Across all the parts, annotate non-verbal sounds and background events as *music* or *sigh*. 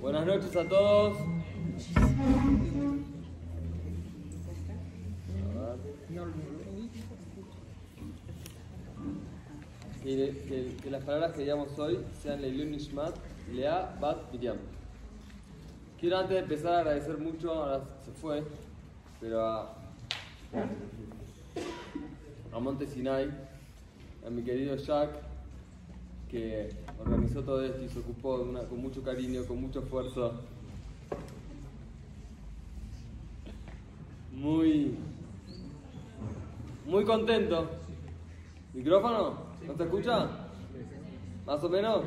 Buenas noches a todos. Que, que- que las palabras que digamos hoy sean Leilun Nishmat, Lea, Bat, Miriam. Quiero antes de empezar agradecer mucho, ahora se fue, pero a, a Monte Sinai, a mi querido Jack, que organizó todo esto y se ocupó con mucho cariño, con mucho esfuerzo. Muy, muy contento. ¿Micrófono? ¿No se escucha? ¿Más o menos?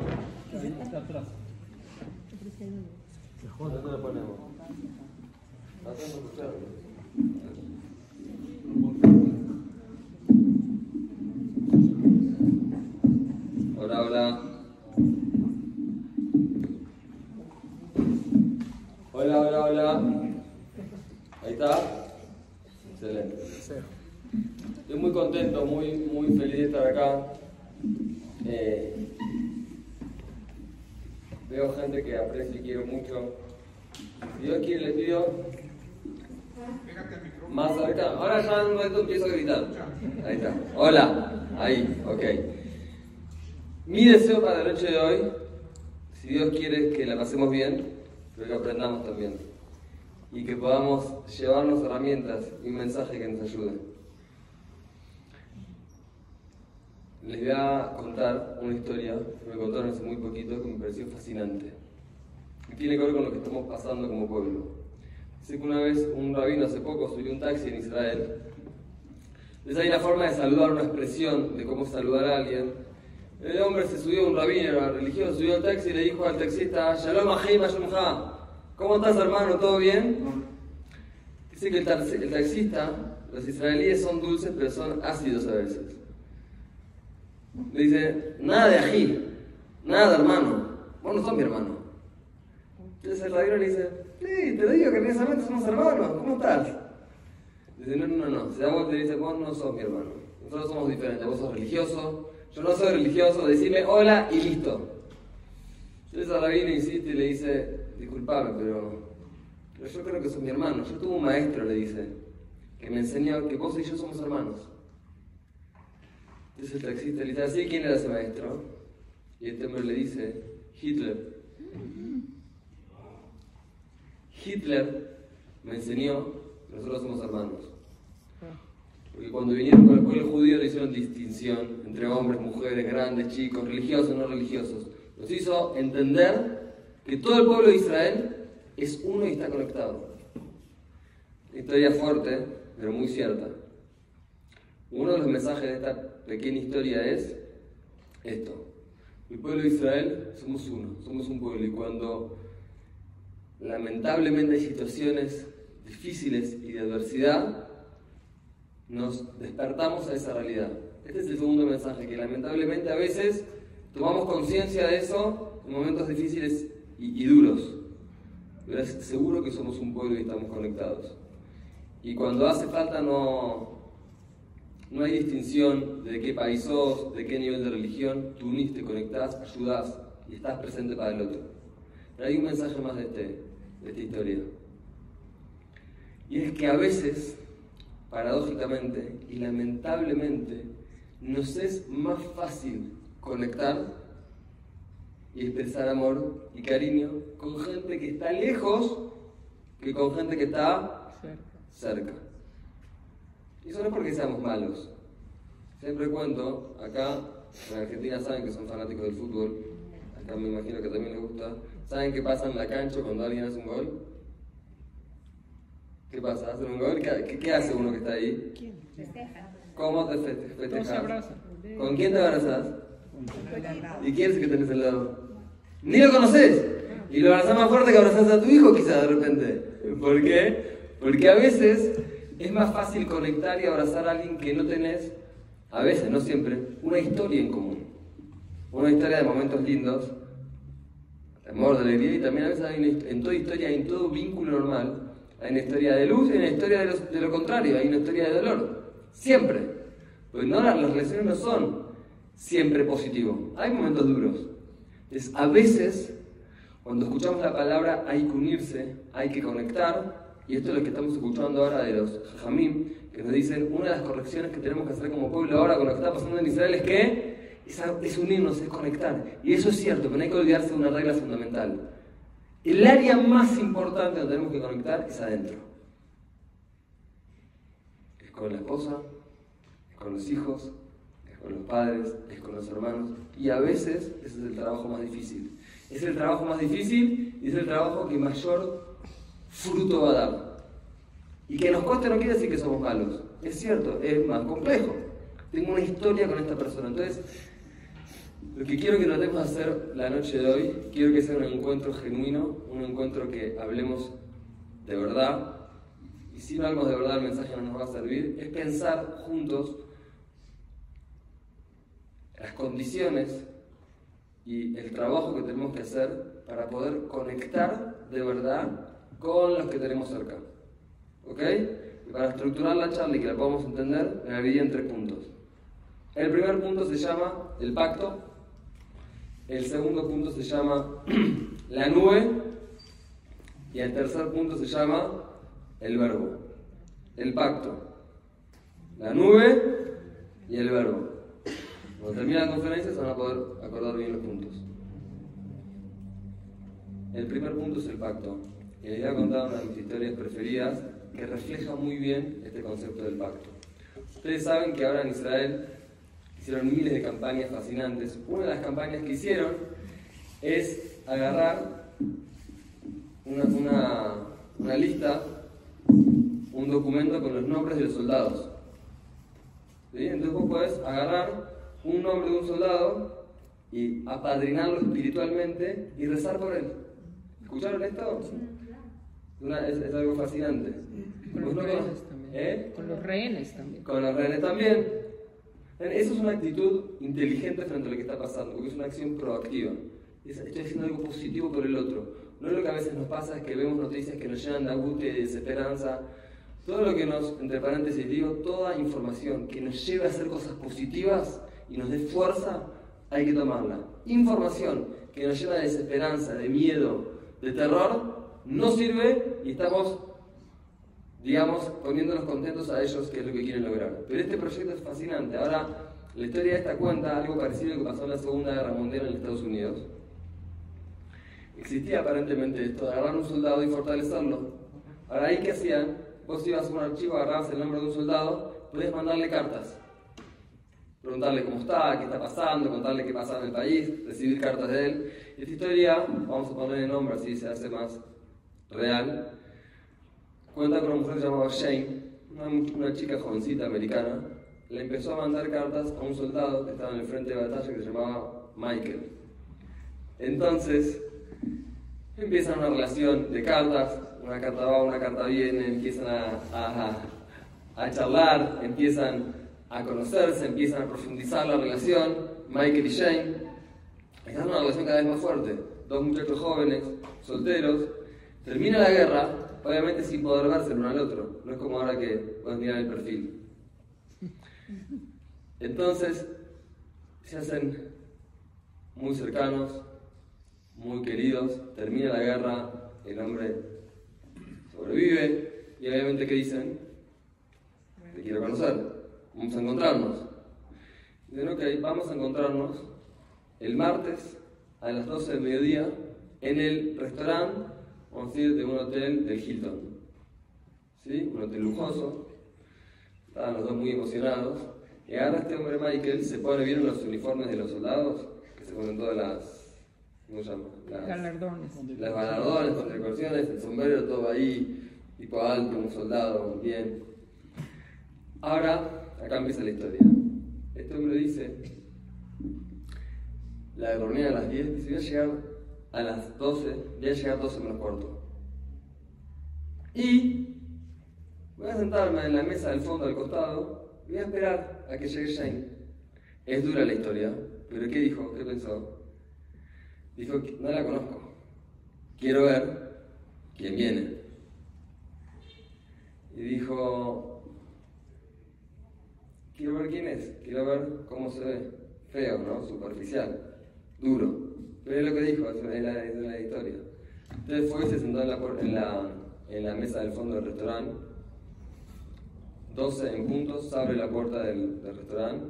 ¿Dónde lo ponemos? De escuchar. Hola, hola. Hola. Ahí está. Excelente. Estoy muy contento, muy, muy feliz de estar acá. Eh, veo gente que aprecio y quiero mucho. Dios quiere, les pido más cerca. Ahora ya en un momento empiezo a gritar. Ahí está. Hola. Ahí, ok. Mi deseo para la noche de hoy, si Dios quiere que la pasemos bien, pero que aprendamos también. Y que podamos llevarnos herramientas y un mensaje que nos ayude. Les voy a contar una historia que me contaron hace muy poquito que me pareció fascinante. Y tiene que ver con lo que estamos pasando como pueblo. Sé que una vez un rabino hace poco subió un taxi en Israel. Entonces hay una forma de saludar, una expresión de cómo saludar a alguien. El hombre se subió, un rabino era religioso, subió al taxi y le dijo al taxista, Shalom Ashumha, ¿cómo estás hermano? ¿Todo bien? Dice que el, el taxista, los israelíes son dulces pero son ácidos a veces. Le dice, nada de ají, nada hermano, vos no sos mi hermano. Entonces el rabino le dice, sí, te digo que precisamente somos hermanos, ¿cómo estás? Dice, no, no, no, se da vuelta y dice, vos no sos mi hermano, nosotros somos diferentes, vos sos religioso, yo no soy religioso, decime hola y listo. Entonces el rabino insiste y le dice, disculpame, pero, pero yo creo que sos mi hermano. Yo tuve un maestro, le dice, que me enseñó que vos y yo somos hermanos. Entonces el taxista le dice, ¿así quién era ese maestro? Y este hombre le dice, Hitler. Hitler me enseñó que nosotros somos hermanos. Porque cuando vinieron con el pueblo judío le hicieron distinción entre hombres, mujeres, grandes, chicos, religiosos, no religiosos. Nos hizo entender que todo el pueblo de Israel es uno y está conectado. Historia fuerte, pero muy cierta. Uno de los mensajes de esta pequeña historia es esto. El pueblo de Israel somos uno, somos un pueblo y cuando lamentablemente hay situaciones difíciles y de adversidad, nos despertamos a esa realidad. Este es el segundo mensaje, que lamentablemente a veces tomamos conciencia de eso en momentos difíciles y, y duros. Pero es seguro que somos un pueblo y estamos conectados. Y cuando hace falta no, no hay distinción de qué país sos, de qué nivel de religión, tú unís, te conectás, ayudás y estás presente para el otro. Pero hay un mensaje más de, este, de esta historia. Y es que a veces, paradójicamente y lamentablemente, nos es más fácil conectar y expresar amor y cariño con gente que está lejos que con gente que está cerca. Y eso no es porque seamos malos. Siempre cuento, acá en Argentina saben que son fanáticos del fútbol, acá me imagino que también les gusta. ¿Saben qué pasa en la cancha cuando alguien hace un gol? ¿Qué pasa? ¿Hacen un gol? ¿Qué, qué- hace uno que está ahí? ¿Cómo te feste- festejas? ¿Con quién te abrazas? ¿Y quién es el que tenés al lado? Ni lo conoces. Y lo abrazás más fuerte que abrazás a tu hijo quizás de repente. ¿Por qué? Porque a veces es más fácil conectar y abrazar a alguien que no tenés, a veces, no siempre, una historia en común. Una historia de momentos lindos, de amor, de alegría, y también a veces hay una en toda historia, en todo vínculo normal, hay una historia de luz y una historia de, los- de lo contrario, hay una historia de dolor. Siempre. Pues no, las relaciones no son siempre positivas. Hay momentos duros. Entonces, a veces, Cuando escuchamos la palabra hay que unirse, hay que conectar, y esto es lo que estamos escuchando ahora de los Jamim, que nos dicen, una de las correcciones que tenemos que hacer como pueblo ahora con lo que está pasando en Israel es que es, unirnos, es conectar. Y eso es cierto, pero no hay que olvidarse de una regla fundamental. El área más importante donde tenemos que conectar es adentro. Es con la esposa, es con los hijos, es con los padres, es con los hermanos. Y a veces ese es el trabajo más difícil. Es el trabajo más difícil y es el trabajo que mayor fruto va a dar. Y que nos coste no quiere decir que somos malos. Es cierto, es más complejo. Tengo una historia con esta persona. Entonces, lo que quiero que tratemos de hacer la noche de hoy, quiero que sea un encuentro genuino, un encuentro que hablemos de verdad. Y si no hablamos de verdad, el mensaje no nos va a servir. Es pensar juntos las condiciones y el trabajo que tenemos que hacer para poder conectar de verdad con los que tenemos cerca. ¿Ok? Y para estructurar la charla y que la podamos entender, me dividí en tres puntos. El primer punto se llama el pacto. El segundo punto se llama *clears throat* la nube. Y el tercer punto se llama el verbo. El pacto. La nube y el verbo. Cuando termine la conferencia se van a poder acordar bien los puntos. El primer punto es el pacto. Y les voy a contar una de mis historias preferidas que refleja muy bien este concepto del pacto. Ustedes saben que ahora en Israel hicieron miles de campañas fascinantes. Una de las campañas que hicieron es agarrar una, una, lista, un documento con los nombres de los soldados. Entonces vos podés agarrar un nombre de un soldado y apadrinarlo espiritualmente y rezar por él. ¿Escucharon esto? es, algo fascinante. Con los, rehenes también. ¿Eh? con los rehenes también. Con los rehenes también. Eso es una actitud inteligente frente a lo que está pasando, porque es una acción proactiva. Estoy haciendo algo positivo por el otro. No es lo que a veces nos pasa, es que vemos noticias que nos llenan de angustia y de desesperanza. Todo lo que nos, entre paréntesis digo, toda información que nos lleve a hacer cosas positivas y nos dé fuerza, hay que tomarla. Información que nos llena de desesperanza, de miedo, de terror, no sirve y estamos digamos, poniéndonos contentos a ellos, que es lo que quieren lograr. Pero este proyecto es fascinante. Ahora, la historia de esta cuenta algo parecido a lo que pasó en la Segunda Guerra Mundial en Estados Unidos. Existía aparentemente esto agarrar un soldado y fortalecerlo. Ahora, ¿ahí qué hacían? Vos ibas a un archivo, agarrabas el nombre de un soldado, podías mandarle cartas. Preguntarle cómo está, qué está pasando, contarle qué pasa en el país, recibir cartas de él. Esta historia, vamos a ponerle nombre así se hace más real, cuenta con una mujer llamada Shane, una, chica jovencita americana, le empezó a mandar cartas a un soldado que estaba en el frente de batalla que se llamaba Michael. Entonces, empiezan una relación de cartas, una carta va, una carta viene, empiezan a, a, charlar, empiezan a conocerse, empiezan a profundizar la relación, Michael y Shane. Esta es una relación cada vez más fuerte, dos muchachos jóvenes, solteros, termina la guerra, obviamente sin poder verse el uno al otro. No es como ahora que puedes mirar el perfil. Entonces, se hacen muy cercanos, muy queridos, termina la guerra, el hombre sobrevive y obviamente ¿qué dicen? Te quiero conocer, vamos a encontrarnos. Dicen, ok, vamos a encontrarnos el martes a las 12 del mediodía en el restaurante vamos a decir, de un hotel del Hilton. ¿Sí? Un hotel lujoso. Estaban los dos muy emocionados. Y ahora este hombre Michael se pone, ¿vieron los uniformes de los soldados? Que se ponen todas las. ¿Cómo se llama? Las galardones. Las galardones con decoraciones, el sombrero todo ahí, tipo alto, un soldado, bien. Ahora, acá empieza la historia. Este hombre dice: La de a las 10, dice: Voy a llegar a las 12, voy a llegar 12 menos cuarto. Y voy a sentarme en la mesa del fondo al costado y voy a esperar a que llegue Shane. Es dura la historia, pero ¿qué dijo? ¿Qué pensó? Dijo, no la conozco. Quiero ver quién viene. Y dijo, quiero ver quién es, quiero ver cómo se ve. Feo, ¿no? Superficial, duro. Pero es lo que dijo, es la, es la historia. Entonces fue y se sentó en la, en la, en la mesa del fondo del restaurante. 12 en puntos, abre la puerta del, del restaurante.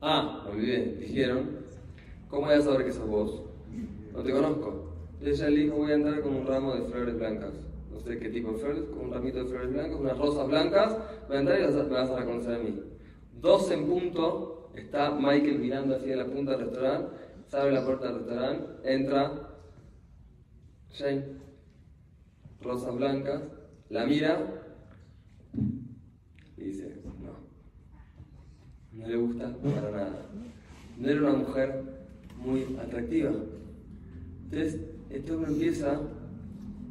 Ah, me olvidé, dijeron, ¿cómo voy a saber que sos vos? No te conozco. Entonces ella le dijo, voy a entrar con un ramo de flores blancas. No sé qué tipo de flores, con un ramito de flores blancas, unas rosas blancas. Voy a entrar y me vas a reconocer a mí. 12 en punto, está Michael mirando en la punta del restaurante, se abre la puerta del restaurante, entra Jane, rosas blancas, la mira y dice, no, no le gusta para nada. No era una mujer muy atractiva. Entonces, este hombre empieza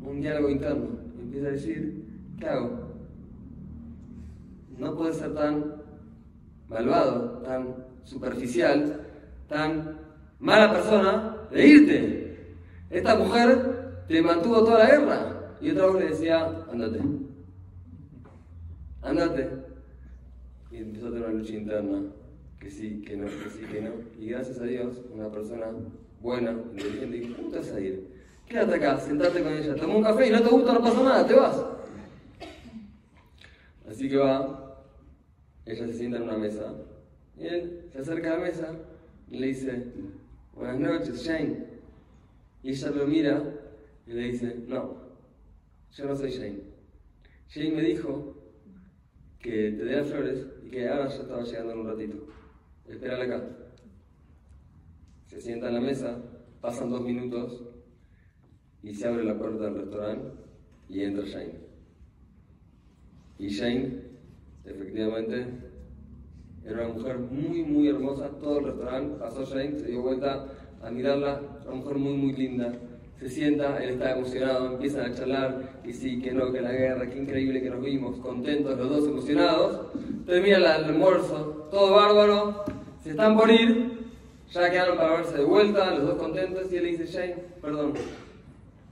un diálogo interno, empieza a decir, ¿qué hago? No puede ser tan malvado, tan superficial, tan mala persona de irte. Esta mujer te mantuvo toda la guerra. Y otro hombre decía, andate. Andate. Y empezó a tener una lucha interna, que sí, que no, que sí, que no. Y gracias a Dios, una persona buena, inteligente, dijo, ¿cómo te vas a ir? Quédate acá, sentate con ella, toma un café y no te gusta, no pasa nada, te vas. Así que va, ella se sienta en una mesa y él se acerca a la mesa y le dice, buenas noches, Shane. Y ella lo mira y le dice, no, yo no soy Shane. Shane me dijo que te las flores y que ahora ya estaba llegando en un ratito. Espérale acá. Se sienta en la mesa, pasan dos minutos y se abre la puerta del restaurante y entra Shane. Y Shane efectivamente, era una mujer muy, muy hermosa. Todo el restaurante pasó Jane, se dio vuelta a mirarla, una mujer muy, muy linda. Se sienta, él está emocionado, empiezan a charlar, que sí, que no, que la guerra, qué increíble que nos vimos, contentos, los dos emocionados. Termina el almuerzo, todo bárbaro, se están por ir, ya quedaron para verse de vuelta, los dos contentos, y él le dice, Jane, perdón,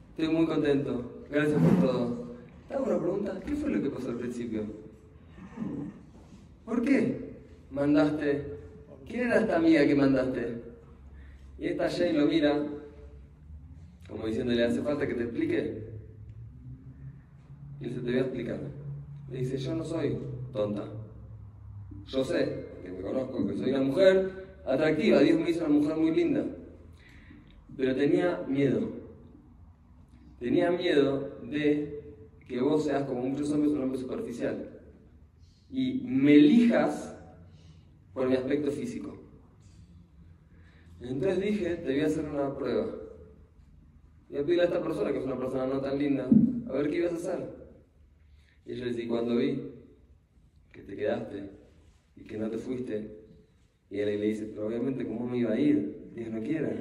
estoy muy contento, gracias por todo. Te hago una pregunta, ¿qué fue lo que pasó al principio? ¿Por qué mandaste? ¿Quién era esta amiga que mandaste? Y esta Jane lo mira, como diciéndole, ¿hace falta que te explique? Y él se te voy a explicar. Le dice, yo no soy tonta. Yo sé, que me conozco, que soy una mujer atractiva, Dios me hizo una mujer muy linda. Pero tenía miedo. Tenía miedo de que vos seas como muchos hombres un hombre superficial y me elijas por mi aspecto físico. Entonces dije, te voy a hacer una prueba. Y a pedirle a esta persona, que es una persona no tan linda, a ver qué ibas a hacer. Y ella le dice, cuando vi que te quedaste y que no te fuiste, y él le dice, pero obviamente, ¿cómo me iba a ir? Dios no quiera.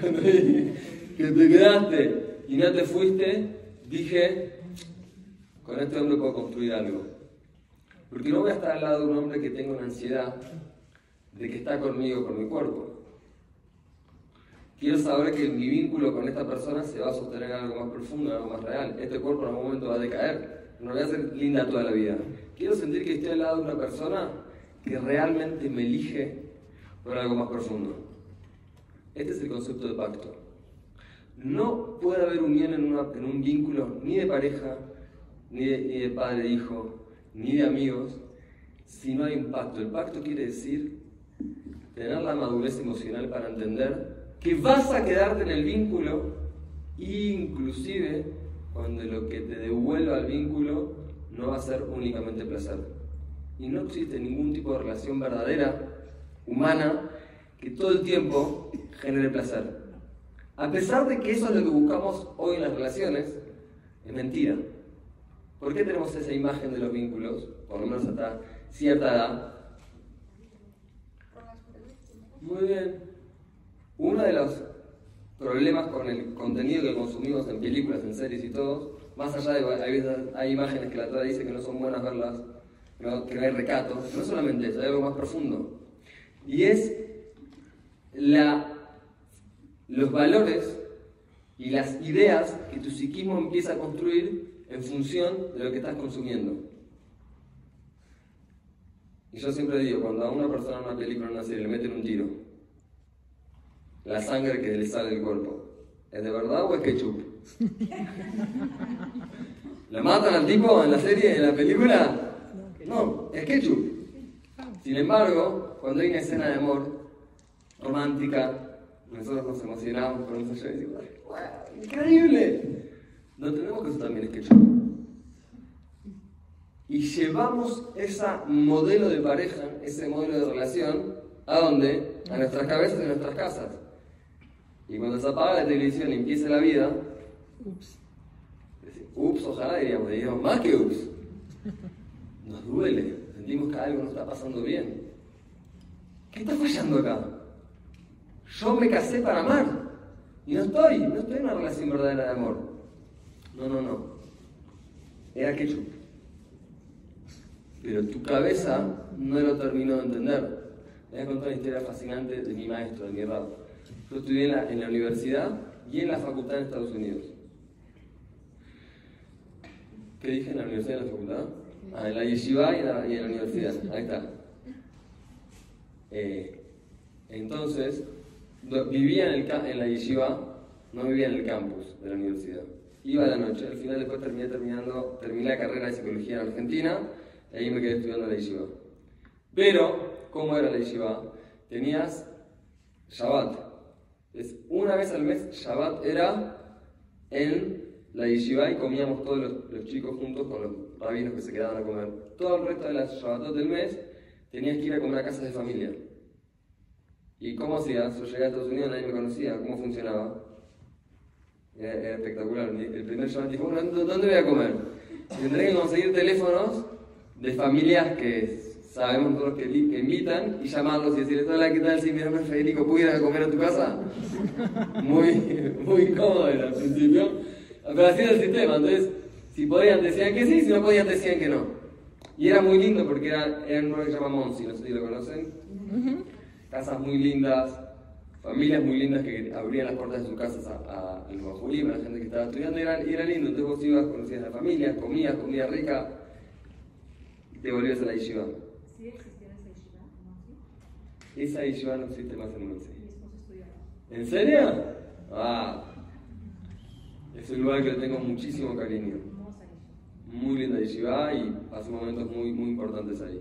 cuando vi *laughs* que te quedaste y no te fuiste, dije, con este hombre puedo construir algo. Porque no voy a estar al lado de un hombre que tenga una ansiedad de que está conmigo por mi cuerpo. Quiero saber que mi vínculo con esta persona se va a sostener en algo más profundo, en algo más real. Este cuerpo en algún momento va a decaer. No voy a ser linda toda la vida. Quiero sentir que estoy al lado de una persona que realmente me elige por algo más profundo. Este es el concepto de pacto. No puede haber unión en, en un vínculo ni de pareja, ni de, padre e hijo, ni de amigos, si no hay un pacto. El pacto quiere decir tener la madurez emocional para entender que vas a quedarte en el vínculo, inclusive cuando lo que te devuelva al vínculo no va a ser únicamente placer. Y no existe ningún tipo de relación verdadera, humana, que todo el tiempo genere placer. A pesar de que eso es lo que buscamos hoy en las relaciones, es mentira. ¿Por qué tenemos esa imagen de los vínculos? Por lo menos hasta cierta edad. Muy bien. Uno de los problemas con el contenido que consumimos en películas, en series y todo, más allá de hay, imágenes que la Torah dice que no son buenas verlas, que no hay recato, no solamente eso, hay algo más profundo. Y es la, los valores y las ideas que tu psiquismo empieza a construir en función de lo que estás consumiendo. Y yo siempre digo, cuando a una persona en una película, en una serie, le meten un tiro, la sangre que le sale del cuerpo, ¿es de verdad o es ketchup? *laughs* ¿La matan al tipo en la serie, en la película? No, es ketchup. Sin embargo, cuando hay una escena de amor romántica, nosotros nos emocionamos con eso y decimos, ¡Wow, ¡increíble! No tenemos que eso también es ketchup. Y llevamos ese modelo de pareja, ese modelo de relación, ¿a dónde? A nuestras cabezas y a nuestras casas. Y cuando se apaga la televisión y empieza la vida, ups, ups, ojalá diríamos, diríamos más que ups. Nos duele, sentimos que algo no está pasando bien. ¿Qué está fallando acá? Yo me casé para amar. Y no estoy, no estoy en una relación verdadera de amor. No, no, no. Era ketchup. Pero tu cabeza no lo terminó de entender. voy a contar una historia fascinante de mi maestro, de mi rabo. Yo estudié en la, universidad y en la facultad en Estados Unidos. ¿Qué dije en la universidad y en la facultad? Ah, en la yeshiva y en la, y en la universidad. Ahí está. Eh, entonces, vivía en, el, en la yeshiva, no vivía en el campus de la universidad. Iba la noche, al final después terminé terminando, terminé la carrera de psicología en Argentina, y ahí me quedé estudiando la yeshiva. Pero, ¿cómo era la yeshiva? Tenías Shabbat, es una vez al mes, Shabbat era en la yeshiva y comíamos todos los, chicos juntos con los rabinos que se quedaban a comer. Todo el resto de las Shabbatot del mes tenías que ir a comer a casas de familia. ¿Y cómo hacías? Yo llegué a Estados Unidos, nadie me conocía. ¿Cómo funcionaba? Era, espectacular. El primer Shabbat dijo, ¿dónde voy a comer? tendré que conseguir teléfonos de familias que sabemos todos que, invitan y llamarlos y decirles, hola, ¿qué tal? Si mi nombre es Federico, ¿puedo ir a comer a tu casa? Muy, muy cómodo era al principio, pero así era el sistema, entonces, si podían decían que sí, si no podían decían que no. Y era muy lindo porque era, era un lugar que se llama Monsi, no sé si lo conocen. Casas muy lindas, familias muy lindas que abrían las puertas de sus casas a, a los a la gente que estaba estudiando, y era, y era lindo. Entonces vos ibas, conocías a la familia, comías, comida rica, y te volvías a la yeshiva. ¿Sí existía esa yeshiva? ¿No? Esa yeshiva no existe más en Monsey. ¿En serio? Ah. Es un lugar que le tengo muchísimo cariño. Muy linda yeshiva y hace momentos muy, muy importantes ahí.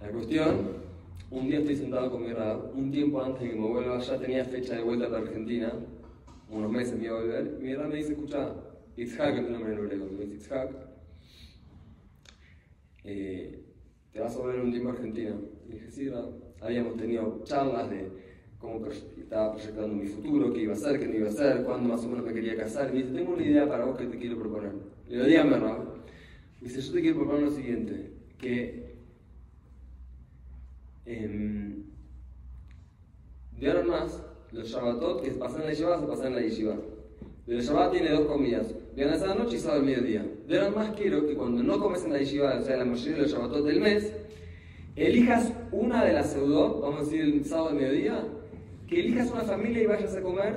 La cuestión, un día estoy sentado con mi rab, un tiempo antes de que me vuelva, ya tenía fecha de vuelta a la Argentina, unos meses me iba a volver, mi rab me dice, escucha, Itzhak es el nombre en hebreo, me dice Itzhak, eh, te vas a volver un tiempo a Argentina. Y dije, sí, habíamos tenido charlas de cómo estaba proyectando mi futuro, qué iba a hacer, qué no iba a hacer, cuándo más o menos me quería casar. Y me dice, tengo una idea para vos que te quiero proponer. Le digo, dígame, Raúl. Me dice, yo te quiero proponer lo siguiente, que em, de ahora en más, los Shabbatot que pasan en la Yeshiva se pasan en la Yeshiva. El Shabbat tiene dos comidas, viernes a la noche y sábado al mediodía. De ahora más quiero que cuando no comes en la yeshiva, o sea, la mayoría de los Shabbatot del mes, elijas una de las pseudo, vamos a decir el sábado al mediodía, que elijas una familia y vayas a comer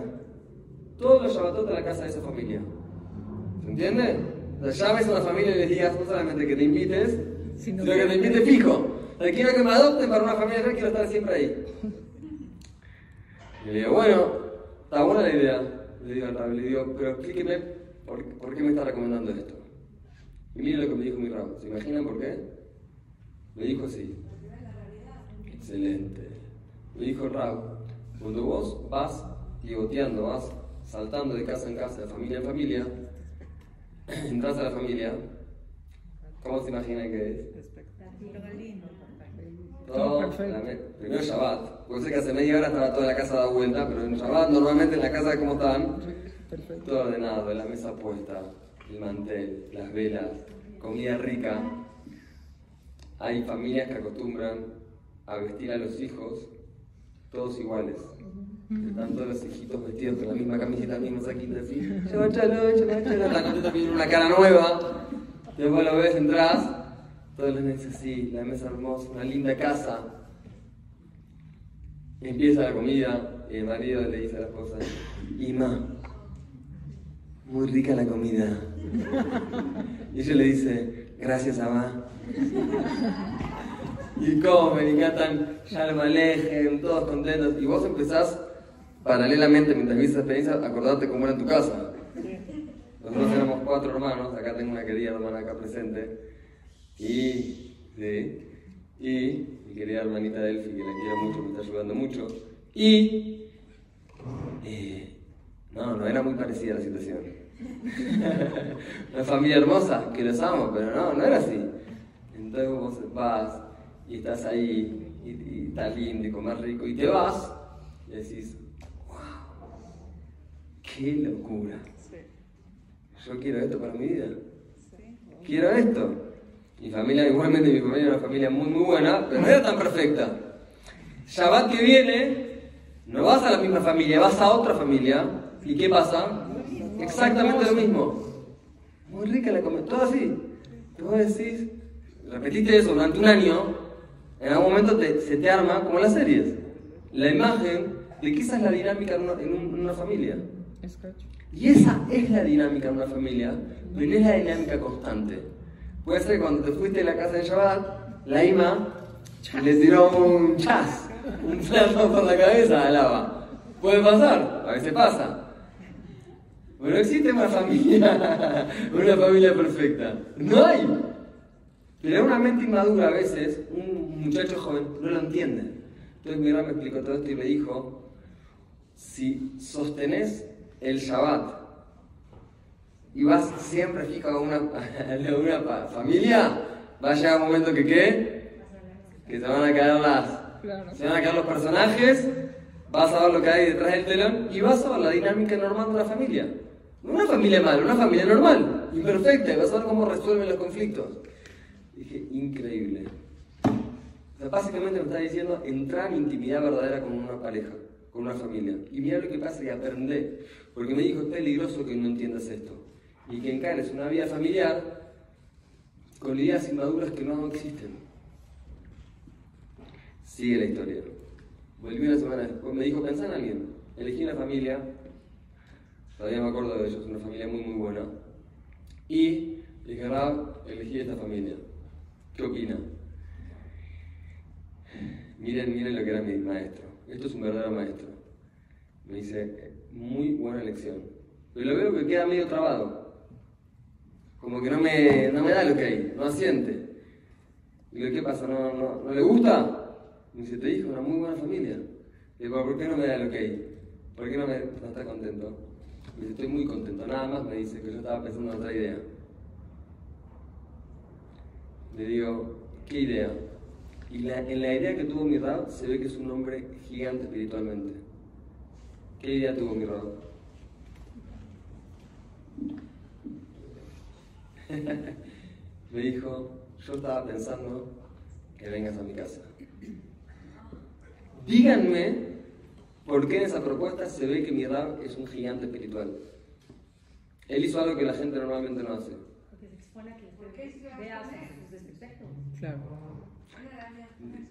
todos los Shabbatot de la casa de esa familia. ¿Se entiende? O sea, llames a una familia y les digas no solamente que te invites, sino que te invites fijo. O sea, quiero que me adopten para una familia quiero estar siempre ahí. Y le digo, bueno, está buena la idea le digo al le digo, pero explíqueme por, por, qué me está recomendando esto. Y mire lo que me dijo mi rabo. ¿Se imaginan por qué? Me dijo así. Excelente. Me dijo el rabo, cuando vos vas pivoteando, vas saltando de casa en casa, de familia en familia, *clears throat* entras a la familia, ¿cómo se imaginan que es? Todo, primero Shabbat. Porque sé que hace media hora estaba toda la casa dada vuelta, pero en Shabbat normalmente en la casa como están, todo ordenado, la mesa puesta, el mantel, las velas, comida rica. Hay familias que acostumbran a vestir a los hijos todos iguales. Están todos los hijitos vestidos con la misma camiseta, la misma saquita así. Chalo, chalo, chalo, chalo. La contenta tiene una cara nueva. Después lo ves, entras todos los meses así, la mesa hermosa, una linda casa. Empieza la comida y el marido le dice a la esposa, Ima, muy rica la comida. *laughs* Y ella le dice, gracias, mamá. *laughs* y comen y cantan Shalom todos contentos. Y vos empezás, paralelamente, mientras viste esa experiencia, acordarte cómo era tu casa. Nosotros éramos cuatro hermanos, acá tengo una querida hermana acá presente. Y, sí, y mi querida hermanita Delphi, que la quiero mucho, me está ayudando mucho. Y, eh, no, no era muy parecida la situación. *laughs* una familia hermosa, que los amo, pero no, no era así. Entonces vos vas y estás ahí y, y está lindo y comer rico y te vas y decís, wow, qué locura. Yo quiero esto para mi vida. Quiero esto. Mi familia, igualmente mi familia era una familia muy muy buena, pero no era tan perfecta. Shabbat que viene, no vas a la misma familia, vas a otra familia. ¿Y qué pasa? Exactamente lo mismo. Muy rica la comida, todo así. Te vos decís, repetiste eso durante un año, en algún momento se te arma como las series. La imagen de que esa es la dinámica en una, en una familia. Y esa es la dinámica en una familia, pero no es la dinámica constante. Puede ser que cuando te fuiste de la casa de Shabbat, la Ima le tiró un chas, un plato por la cabeza al lava. Puede pasar, a veces pasa. Pero existe una familia, *laughs* una familia perfecta. No hay. Pero una mente inmadura a veces, un muchacho joven, no lo entiende. Entonces mi me explicó todo esto y me dijo, si sostenés el Shabbat y vas siempre fijo a una, *laughs* a una familia, va a llegar un momento que qué? Que se van a caer las... Se van a caer los personajes, vas a ver lo que hay detrás del telón y vas a ver la dinámica normal de una familia. No una familia mala, una familia normal, imperfecta, y vas a ver cómo resuelven los conflictos. Dije, increíble. básicamente me está diciendo entrar en intimidad verdadera con una pareja con una familia. Y mira lo que pasa y aprende, porque me dijo, es peligroso que no entiendas esto. Y que encares una vida familiar con ideas inmaduras que no existen. Sigue la historia. Volví una semana después, me dijo, pensá en alguien. Elegí una familia, todavía me acuerdo de ellos, una familia muy, muy buena. Y dije, elegí esta familia. ¿Qué opina? Miren, miren lo que era mi maestro. Esto es un verdadero maestro. Me dice, muy buena lección. Pero lo veo que queda medio trabado. Como que no me, no me da lo que hay, no asiente. Y digo, ¿qué pasa? ¿No, no, no le gusta? Me dice, te dijo, una muy buena familia. digo, ¿por qué no me da lo que hay? ¿Por qué no, me, no está contento? Me dice, estoy muy contento. Nada más me dice que yo estaba pensando en otra idea. Le digo, ¿qué idea? Y en la idea que tuvo mi Rab se ve que es un hombre gigante espiritualmente. ¿Qué idea tuvo mi Rab? *laughs* Me dijo, yo estaba pensando que vengas a mi casa. Díganme por qué en esa propuesta se ve que mi Rab es un gigante espiritual. Él hizo algo que la gente normalmente no hace. Porque se expone que Claro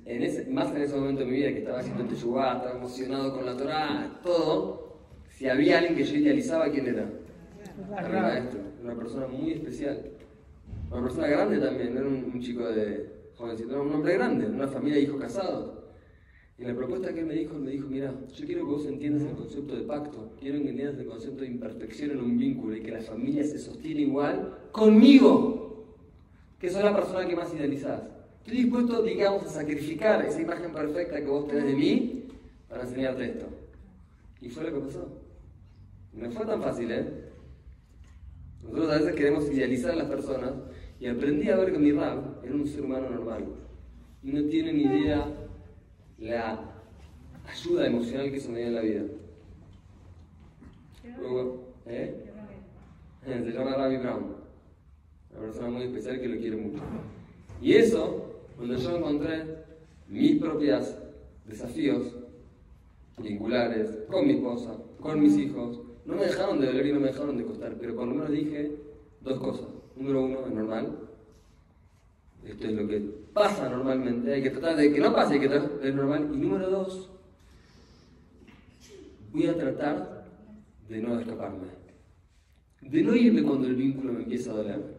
en ese, más en ese momento de mi vida que estaba haciendo Teshuvah, estaba emocionado con la Torah, todo, si había alguien que yo idealizaba, ¿quién era? Una persona muy especial. Una persona grande también, era un, chico de jovencito, era un hombre grande, una familia de hijos casados. Y la propuesta que él me dijo, él me dijo, mira, yo quiero que vos entiendas el concepto de pacto, quiero que entiendas el concepto de imperfección en un vínculo y que la familia se sostiene igual conmigo, que soy la persona que más idealizás. Estoy dispuesto, digamos, a sacrificar esa imagen perfecta que vos tenés de mí para enseñarte esto. Y fue lo que pasó. No fue tan fácil, ¿eh? Nosotros a veces queremos idealizar a las personas y aprendí a ver que mi Rab era un ser humano normal. Y no tiene ni idea la ayuda emocional que se me dio en la vida. Luego, ¿eh? Se llama Rabbi Brown. Una persona muy especial que lo quiere mucho. Y eso cuando yo encontré mis propios desafíos vinculares con mi esposa, con mis hijos, no me dejaron de doler y no me dejaron de costar, pero por lo menos dije dos cosas. Número uno, es normal. Esto es lo que pasa normalmente, hay que tratar de que no pase, hay que tratar de normal. Y número dos, voy a tratar de no escaparme. De no irme cuando el vínculo me empieza a doler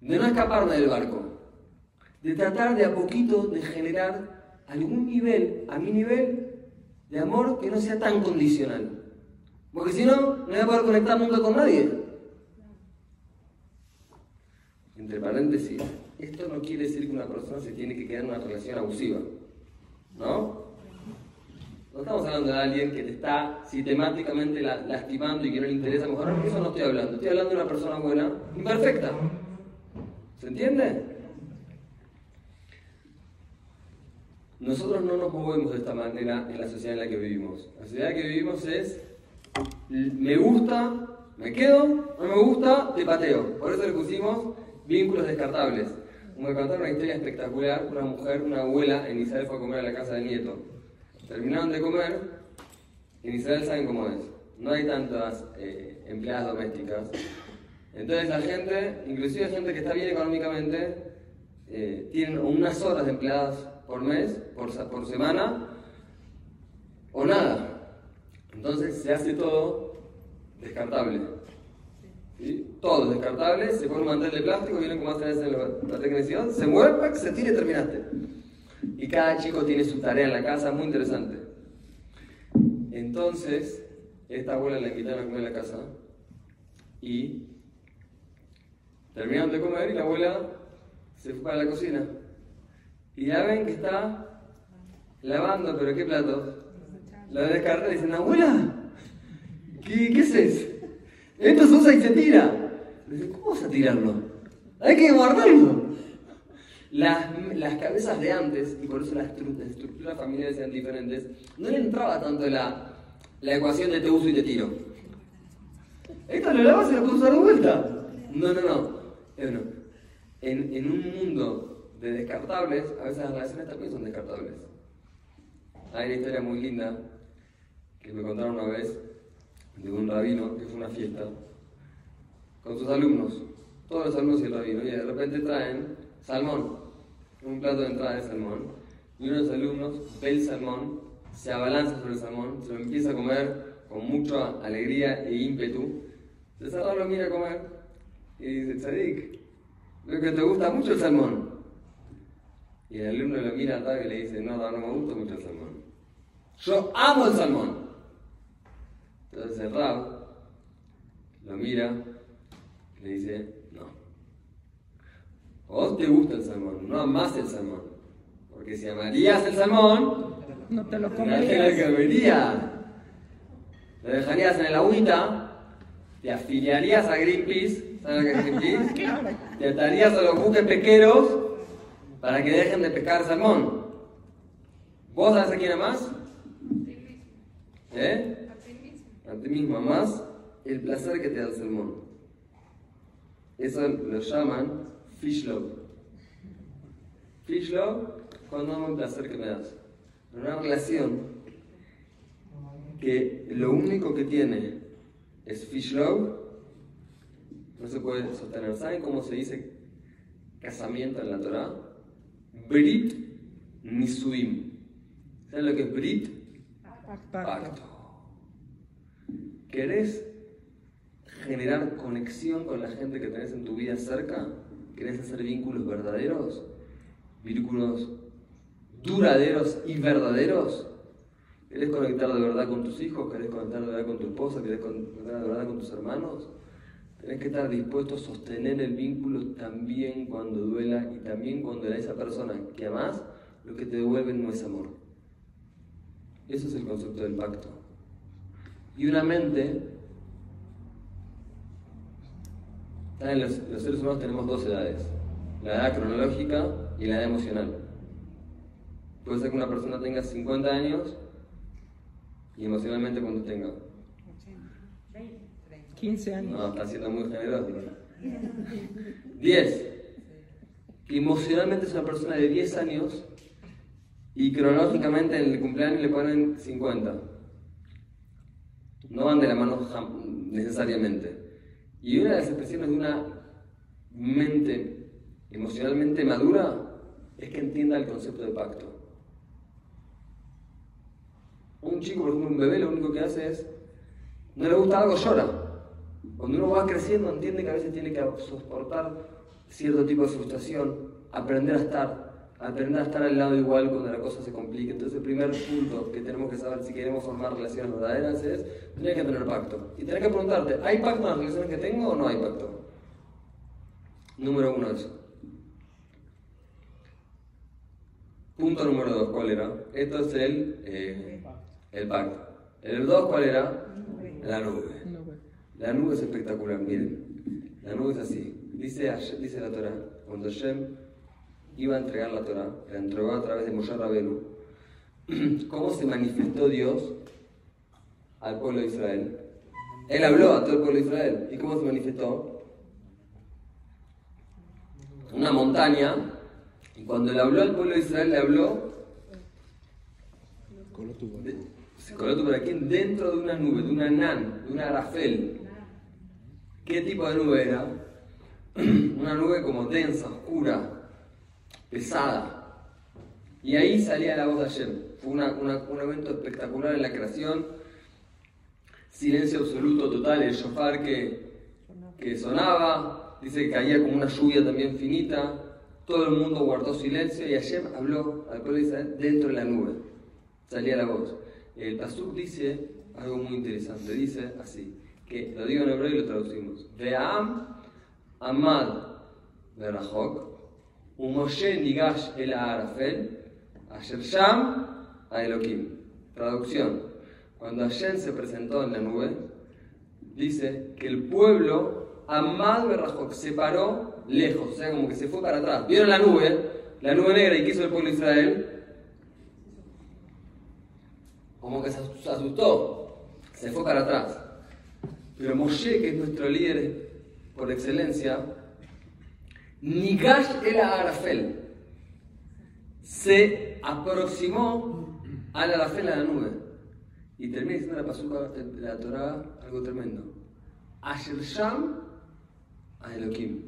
de no escaparme del barco, de tratar de a poquito de generar algún nivel, a mi nivel, de amor que no sea tan condicional. Porque si no, no voy a poder conectar nunca con nadie. Entre paréntesis, esto no quiere decir que una persona se tiene que quedar en una relación abusiva. ¿No? No estamos hablando de alguien que te está sistemáticamente lastimando y que no le interesa mejorar. Eso no estoy hablando. Estoy hablando de una persona buena, imperfecta. ¿Se entiende? Nosotros no nos movemos de esta manera en la sociedad en la que vivimos. La sociedad en la que vivimos es, me gusta, me quedo, no me gusta, te pateo. Por eso le pusimos vínculos descartables. Me contaron una historia espectacular. Una mujer, una abuela en Israel fue a comer a la casa del nieto. Terminaron de comer. En Israel saben cómo es. No hay tantas eh, empleadas domésticas. Entonces la gente, inclusive gente que está bien económicamente, eh, tienen unas horas de empleadas por mes, por, por semana, o nada. Entonces se hace todo descartable. Todo descartable, se pone un mantel de plástico, vienen como hacen en la, tecnicidad, se mueve, se tira y terminaste. Y cada chico tiene su tarea en la casa, muy interesante. Entonces, esta abuela la invitaron a comer la casa y terminaron de comer y la abuela se fue para la cocina. Y ya ven que está lavando, pero ¿qué plato? La descarta y dicen, abuela, ¿qué, qué haces? Esto se usa y se tira. ¿Cómo vas a tirarlo? Hay que guardarlo. Las, las cabezas de antes, y por eso las, estructuras familiares eran diferentes, no le entraba tanto la, la ecuación de te uso y te tiro. Esto lo lavas y lo puedes usar de vuelta. No, no, no. En, en un mundo de descartables, a veces las relaciones también son descartables. Hay una historia muy linda que me contaron una vez de un rabino que fue una fiesta con sus alumnos, todos los alumnos y el rabino, y de repente traen salmón, un plato de entrada de salmón, y uno de los alumnos ve el salmón, se abalanza sobre el salmón, se lo empieza a comer con mucha alegría e ímpetu. Entonces ahora lo mira a comer y dice, Tzadik, veo que te gusta mucho el salmón. Y el alumno lo mira atrás y le dice, no, no, no me gusta mucho el salmón. Yo amo el salmón. Entonces el Rab lo mira y le dice, no. vos te gusta el salmón, no amás el salmón. Porque si amarías el salmón, no te lo comerías. No comería. Lo dejarías en el agüita, te afiliarías a Greenpeace, ¿sabes lo que es Greenpeace? *laughs* Te atarías a los buques pesqueros para que dejen de pescar salmón. ¿Vos sabés a quién amás? ¿Eh? A ti misma, más el placer que te da el sermón. Eso lo llaman fish love. Fish love, cuando amo el placer que me das. Una relación que lo único que tiene es fish love, no se puede sostener. ¿Saben cómo se dice casamiento en la Torah? Brit Nisuim. ¿Saben lo que es Brit? Pacto. ¿Querés generar conexión con la gente que tenés en tu vida cerca? ¿Querés hacer vínculos verdaderos? ¿Vínculos duraderos y verdaderos? ¿Querés conectar de verdad con tus hijos? ¿Querés conectar de verdad con tu esposa? ¿Querés conectar de verdad con tus hermanos? Tenés que estar dispuesto a sostener el vínculo también cuando duela y también cuando a esa persona que amás, lo que te devuelve no es amor. Eso es el concepto del pacto y una mente. Los, los seres humanos tenemos dos edades, la edad cronológica y la edad emocional. Puede ser que una persona tenga 50 años y emocionalmente cuando tenga 15 años. No, está siendo muy generoso. 10. Emocionalmente es una persona de 10 años y cronológicamente en el cumpleaños le ponen 50 no van de la mano necesariamente. Y una de las expresiones de una mente emocionalmente madura es que entienda el concepto de pacto. Un chico, por ejemplo, un bebé, lo único que hace es, no le gusta algo, llora. Cuando uno va creciendo, entiende que a veces tiene que soportar cierto tipo de frustración, aprender a estar, aprender a estar al lado igual cuando la cosa se complica. Entonces el primer punto que tenemos que saber si queremos formar relaciones verdaderas es, tener que tener pacto. Y tener que preguntarte, ¿hay pacto en las relaciones que tengo o no hay pacto? Número uno eso. Punto número dos, ¿cuál era? Esto es el, eh, el pacto. El dos, ¿cuál era? La nube. La nube es espectacular, miren. La nube es así. Dice, dice la Torah, cuando Shem iba a entregar la Torah, la entregó a través de Moshe Rabenu, *clears throat* ¿cómo se manifestó Dios al pueblo de Israel? Él habló a todo el pueblo de Israel. ¿Y cómo se manifestó? Una montaña. Y cuando le habló al pueblo de Israel, le habló. Se coló por aquí dentro de una nube, de una nan, de una arafel. ¿Qué tipo de nube era? *clears throat* una nube como densa, oscura, pesada. Y ahí salía la voz de ayer. Fue un evento espectacular en la creación. Silencio absoluto, total, el shofar que, que sonaba. Dice que caía como una lluvia también finita. Todo el mundo guardó silencio y ayer habló al pueblo de Israel dentro de la nube. Salía la voz. El Pasuk dice algo muy interesante. Dice así, que lo digo en hebreo y lo traducimos. Ve'am amad verachok Moshe Nigash el Arafel, Asher Sham a Elohim. Traducción. Cuando Hashem se presentó en la nube, dice que el pueblo, Amad Berrajok, se paró lejos, o sea, como que se fue para atrás. ¿Vieron la nube? La nube negra y quiso el pueblo de Israel. Como que se asustó, se fue para atrás. Pero Moshe, que es nuestro líder por excelencia, Nigash el Arafel se aproximó al Arafel, a la nube. Y termina diciendo la pasuca de la Torah algo tremendo. Asher Sham a Elohim.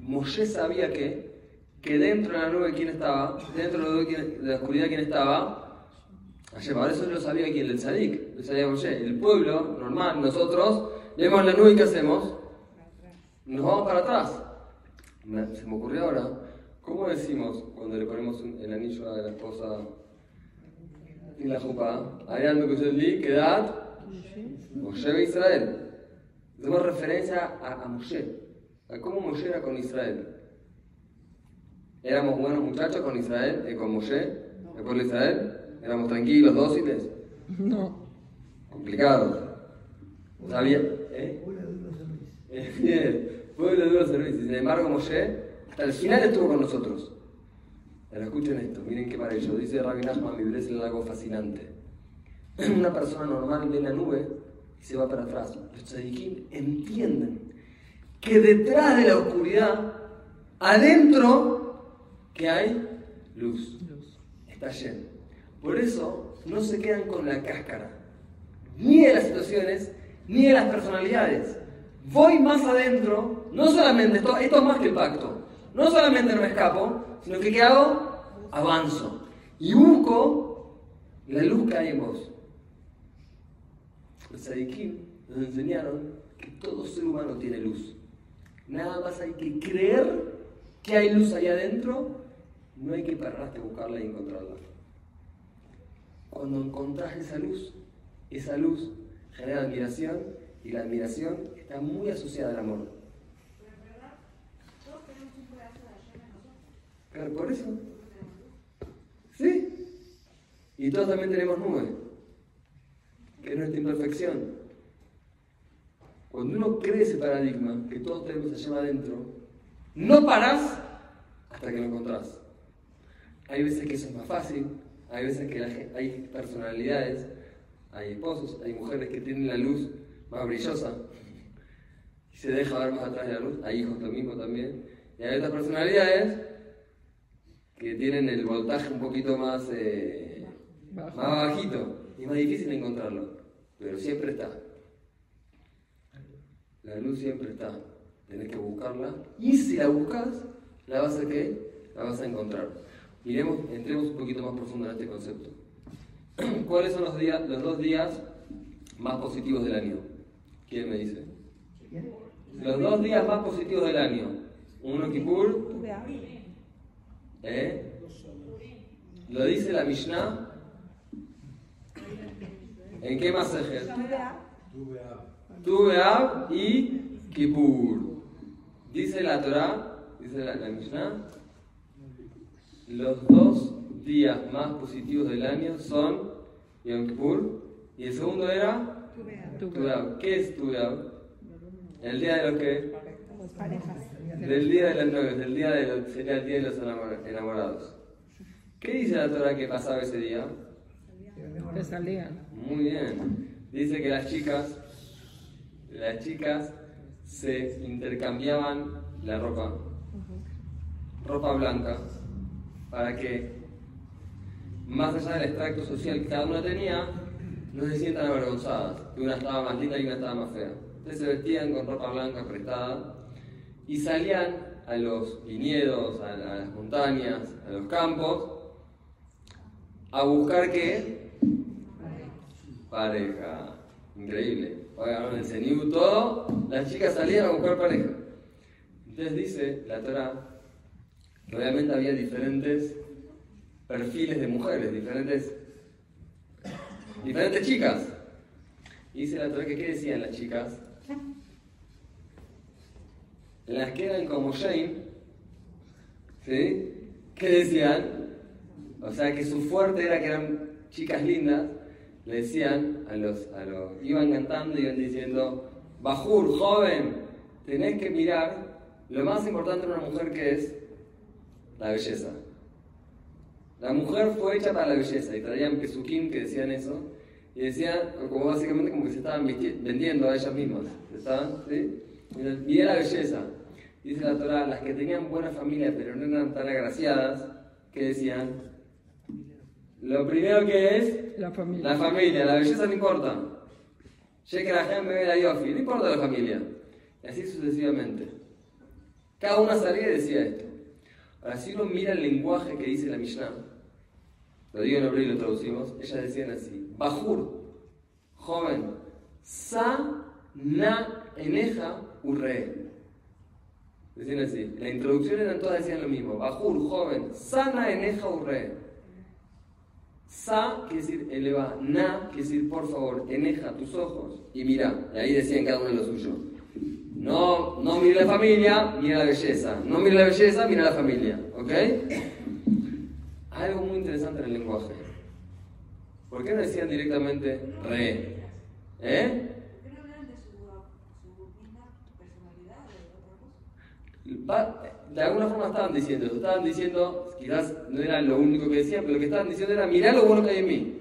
Moshe sabía que, que dentro de la nube, ¿quién estaba? Dentro de la oscuridad, ¿quién estaba? Ayer, por eso lo sabía quién, el Sadik, lo sabía Moshe. El pueblo, normal, nosotros, vemos la nube y ¿qué hacemos? Nos vamos para atrás se me ocurrió ahora, ¿cómo decimos cuando le ponemos el anillo a la esposa y la jupa? Ariando que li, quedad, Moshe Israel. Hacemos referencia a, Moshe, a cómo Moshe era con Israel. ¿Éramos buenos muchachos con Israel, eh, con Moshe, el pueblo de Israel? ¿Éramos tranquilos, dóciles? No. Complicados. ¿Sabía? ¿Eh? *laughs* Bien pueblo de los servicios. Sin embargo, Moshe hasta el final estuvo con nosotros. Pero escuchen esto, miren qué maravilloso. Dice Rabbi Nachman, mi es algo fascinante. *clears throat* Una persona normal ve la nube y se va para atrás. Los tzadikim entienden que detrás de la oscuridad, adentro, que hay luz. Está lleno. Por eso no se quedan con la cáscara, ni de las situaciones, ni de las personalidades voy más adentro, no solamente, esto, esto es más que el pacto, no solamente no me escapo, sino que ¿qué hago? Avanzo y busco la luz que hay en vos. Los sadikim nos enseñaron que todo ser humano tiene luz. Nada más hay que creer que hay luz ahí adentro, no hay que pararte a buscarla y encontrarla. Cuando encontrás esa luz, esa luz genera admiración y la admiración está muy asociada al amor. Claro, por eso. ¿Sí? Y todos también tenemos nube, que es nuestra imperfección. Cuando uno cree ese paradigma, que todos tenemos a llama adentro, no parás hasta que lo encontrás. Hay veces que eso es más fácil, hay veces que hay personalidades, hay esposos, hay mujeres que tienen la luz más brillosa y se deja ver más atrás de la luz. Hay hijos también. Y hay otras personalidades que tienen el voltaje un poquito más, eh, más bajito y más difícil encontrarlo. Pero siempre está. La luz siempre está. Tienes que buscarla. Y si la buscas, la vas a qué? La vas a encontrar. Miremos, entremos un poquito más profundo en este concepto. *clears throat* ¿Cuáles son los, días, los dos días más positivos del año? ¿Quién me dice? Los dos días más positivos del año. Uno Kippur. ¿Eh? Lo dice la Mishnah. ¿En qué más ejes? Tubeab y Kippur. Dice la Torah, dice la, Mishnah, los dos días más positivos del año son Yom Kippur y el segundo era Tubeab. ¿Qué es Tubeab? El día de los que del día de los novios, del día de los, sería el día de los enamorados. ¿Qué dice la Torah que pasaba ese día? Que salían. Muy bien. Dice que las chicas, las chicas se intercambiaban la ropa, ropa blanca, para que, más allá del extracto social que cada una tenía, no se sientan avergonzadas, que una estaba más linda y una estaba más fea. Entonces se vestían con ropa blanca prestada y salían a los viñedos, a, las montañas, a los campos, a buscar qué? Pareja. Increíble. Pagaron el CENIU todo, las chicas salían a buscar pareja. Entonces dice la Torah que obviamente había diferentes perfiles de mujeres, diferentes, diferentes chicas. Y dice la Torah que qué decían las chicas? Las que eran como Shane, ¿sí? ¿Qué decían? O sea, que su fuerte era que eran chicas lindas, le decían a los, a los, iban cantando iban diciendo, Bajur, joven, tenés que mirar lo más importante en una mujer que es la belleza. La mujer fue hecha para la belleza y traían pesukim que decían eso y decían, como básicamente como que se estaban vendiendo a ellas mismas. ¿Estaban? ¿Sí? La belleza. Dice la Torah, las que tenían buena familia pero no eran tan agraciadas, que decían, lo primero que es la familia, la, familia, la belleza no importa. que la gente me ve la yofi, no importa la familia. Y así sucesivamente. Cada una salía y decía esto. Ahora, si uno mira el lenguaje que dice la Mishnah, lo digo en hebreo y lo traducimos, ellas decían así, Bajur, joven, sa na eneja urre. Decían así. La introducción eran todas decían lo mismo. Bajur, joven, sana eneja urre. Sa quiere decir eleva, na quiere decir por favor, eneja tus ojos y mira. Y ahí decían cada uno lo suyo. No, no mire la familia, mira la belleza. No mire la belleza, mira la familia. ¿Ok? Algo muy interesante en el lenguaje. ¿Por qué decían directamente re? ¿Eh? De alguna forma estaban diciendo eso, estaban diciendo, quizás no era lo único que decían, pero lo que estaban diciendo era, mirá lo bueno que hay en mí.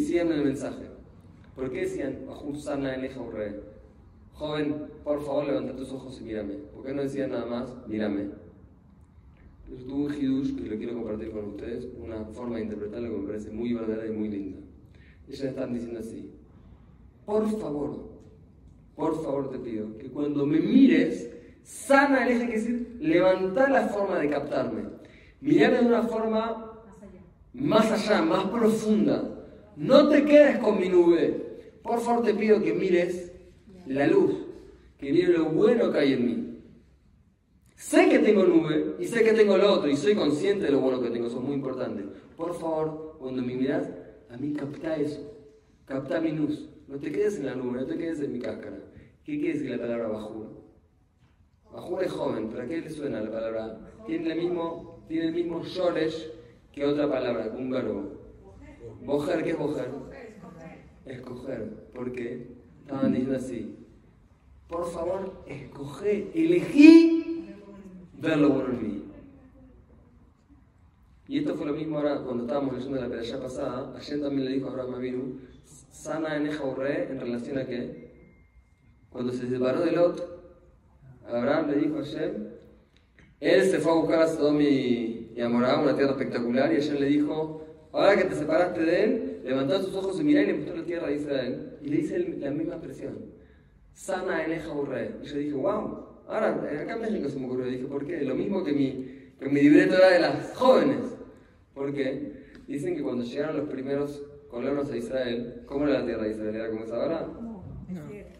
Síganme el mensaje. ¿Por qué decían, Joven, por favor, levanta tus ojos y mírame. ¿Por qué no decían nada más, mírame? Yo tuve un hidush que lo quiero compartir con ustedes, una forma de interpretarlo que me parece muy verdadera y muy linda. Ellas están diciendo así, por favor, por favor te pido que cuando me mires, sana el eje, que decir, levantar la forma de captarme. Mirarme de una forma más allá, más profunda. No te quedes con mi nube. Por favor te pido que mires la luz, que mires lo bueno que hay en mí. Sé que tengo nube y sé que tengo lo otro y soy consciente de lo bueno que tengo, eso es muy importante. Por favor, cuando me miras, a mí capta eso, capta mi luz. No te quedes en la nube, no te quedes en mi cáscara. ¿Qué quiere decir la palabra bajura? Bajura es joven, pero ¿a qué le suena la palabra? Tiene el mismo, tiene el mismo shoresh que otra palabra, un verbo. Bojer, ¿qué es bojer? Escoger. ¿Por qué? Estaban diciendo así. Por favor, escoge, elegí ver lo bueno en mí. Y esto fue lo mismo ahora cuando estábamos leyendo la pelea pasada. Ayer también le dijo a Abraham Avinu, sana en en relación a qué? Cuando se separó de Lot, Abraham le dijo a Hashem, él se fue a buscar a Sodom y, y a una tierra espectacular, y Hashem le dijo, ahora que te separaste de él, levantá tus ojos y mirá y le mostró la tierra de Israel. Y le dice la misma expresión, sana eneja urre. Y yo dije, wow, ahora acá en México se me ocurrió, dije, ¿por qué? Lo mismo que mi, que mi libreto era de las jóvenes. ¿Por qué? Dicen que cuando llegaron los primeros colonos a Israel, ¿cómo era la tierra de Israel? ¿Era como es ahora?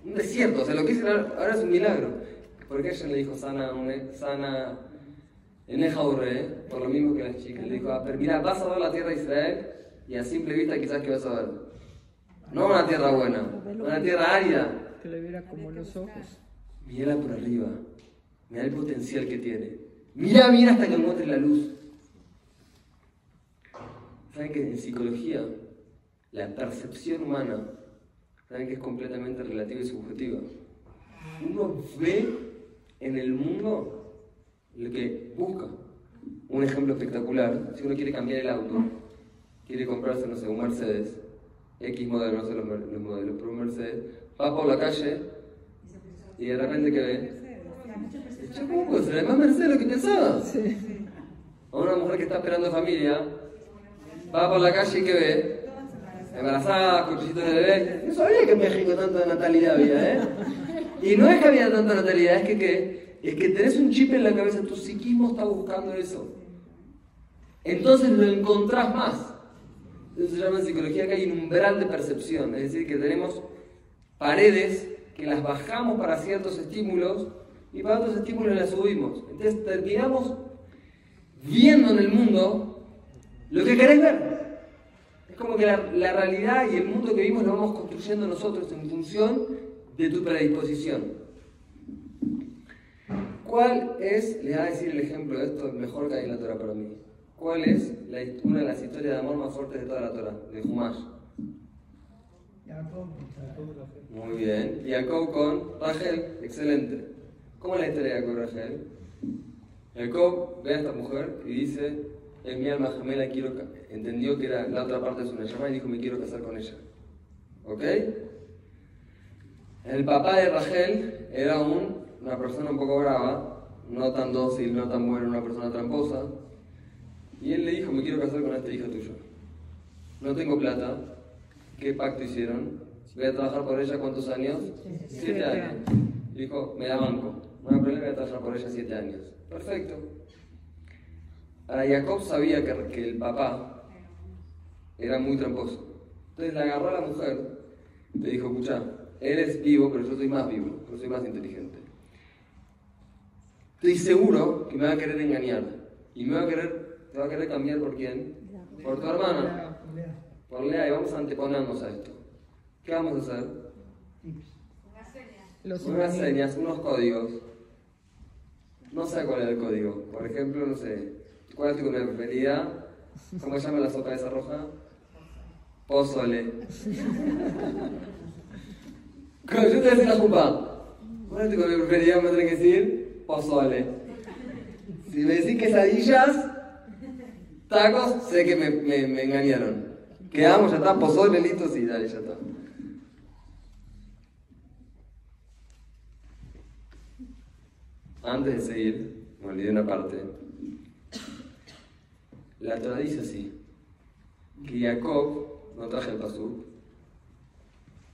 Un desierto, o sea, lo que dicen ahora es un milagro. ¿Por qué ella le dijo sana, sana en por lo mismo que las chicas? Le dijo, ah, pero mira, vas a ver la tierra de Israel y a simple vista quizás que vas a ver. No una tierra buena, una tierra árida. Que le viera como los ojos. Mírala por arriba, mira el potencial que tiene. Mira, mira hasta que encuentre la luz. ¿Saben que en psicología la percepción humana, saben que es completamente relativa y subjetiva? Uno ve en el mundo lo que busca. Un ejemplo espectacular, si uno quiere cambiar el auto, quiere comprarse, no sé, un Mercedes, X modelo, no sé los, modelos, pero un Mercedes, va por la calle y de repente que ve, ¿cómo puede ser? más Mercedes lo que pensaba. O una mujer que está esperando familia, va por la calle y que ve, embarazada, cuchillito de bebé. No sabía que en México tanta natalidad había, ¿eh? Y no es que había tanta natalidad, es que, ¿qué? es que tenés un chip en la cabeza, tu psiquismo está buscando eso. Entonces lo encontrás más. Eso se llama en psicología que hay un umbral de percepción, es decir, que tenemos paredes que las bajamos para ciertos estímulos y para otros estímulos las subimos. Entonces terminamos viendo en el mundo lo que querés ver. Como que la, la realidad y el mundo que vimos lo vamos construyendo nosotros en función de tu predisposición. ¿Cuál es, les voy a decir el ejemplo de esto, mejor que hay en la Torah para mí? ¿Cuál es una de las historias de amor más fuertes de toda la Torah? De Humash. Muy bien. Jacob con Rachel, excelente. ¿Cómo es la historia de Jacob y Rachel? Jacob ve a esta mujer y dice, es mi alma gemela, quiero, entendió que era la otra parte de su llamada y dijo, me quiero casar con ella. ¿Ok? El papá de Rachel era un, una persona un poco brava, no tan dócil, no tan buena, una persona tramposa. Y él le dijo, me quiero casar con esta hija tuya. No tengo plata. ¿Qué pacto hicieron? Voy a trabajar por ella cuántos años? Siete años. Dijo, me da banco. No hay problema, voy a trabajar por ella siete años. Perfecto. Ahora Jacob sabía que, que el papá era muy tramposo. Entonces le agarró a la mujer, le dijo, escucha, Eres vivo, pero yo soy más vivo, yo soy más inteligente. Estoy seguro que me va a querer engañar. Y me va a querer, te va a querer cambiar por quién? Por tu hermana. Por Lea. Y vamos a anteponernos a esto. ¿Qué vamos a hacer? Unas señas, unos códigos. No sé cuál es el código. Por ejemplo, no sé. ¿Cuál es tu comida preferida? ¿Cómo se llama la sopa esa roja? Pozole. *laughs* Cuando yo te decía la jupa, ¿cuál es tu comida preferida? Me tenés que decir pozole. Si me decís quesadillas, tacos, sé que me, me, me engañaron. Quedamos, ya está, pozole, listo, sí, dale, ya está. Antes de seguir, me olvidé una parte. La Torah dice así, que Jacob, no traje el pasú,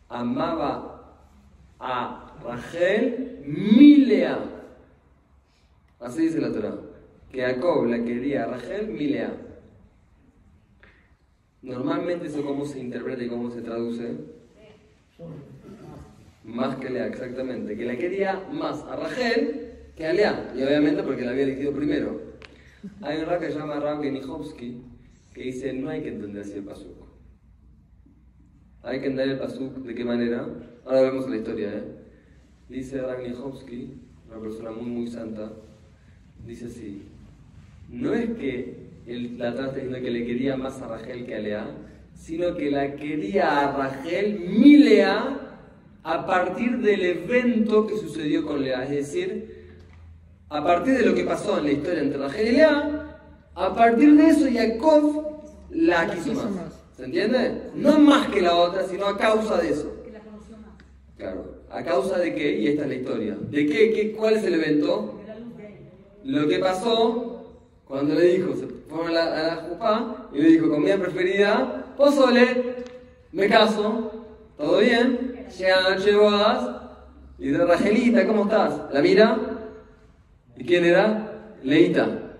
amaba a Rachel Milea. Así dice la Torah. Que Jacob la quería a Rachel Milea. Normalmente eso cómo se interpreta y cómo se traduce. Más que Lea, exactamente. Que la quería más a Rachel que a Lea. Y obviamente porque la había elegido primero. Hay un rap que se llama Rab Genihovsky que dice no hay que entender así el pasuk. Hay que entender el pasuk de qué manera Ahora vemos la historia, ¿eh? Dice Ragnihovsky, una persona muy, muy santa, dice así, no es que la trata diciendo que le quería más a Rachel que a Lea, sino que la quería a Rachel, mi Lea, a partir del evento que sucedió con Lea. Es decir, a partir de lo que pasó en la historia entre y Lea, a partir de eso Jacob la quiso más. ¿Se entiende? No más que la otra, sino a causa de eso. Claro. ¿A causa de qué? Y esta es la historia. ¿De qué? qué ¿Cuál es el evento? Lo que pasó cuando le dijo, se fueron a la, a y le dijo, comida preferida, pozole, me caso, todo bien, llegan a noche y dice, Ragelita, ¿cómo estás? La mira, ¿y quién era? Leita.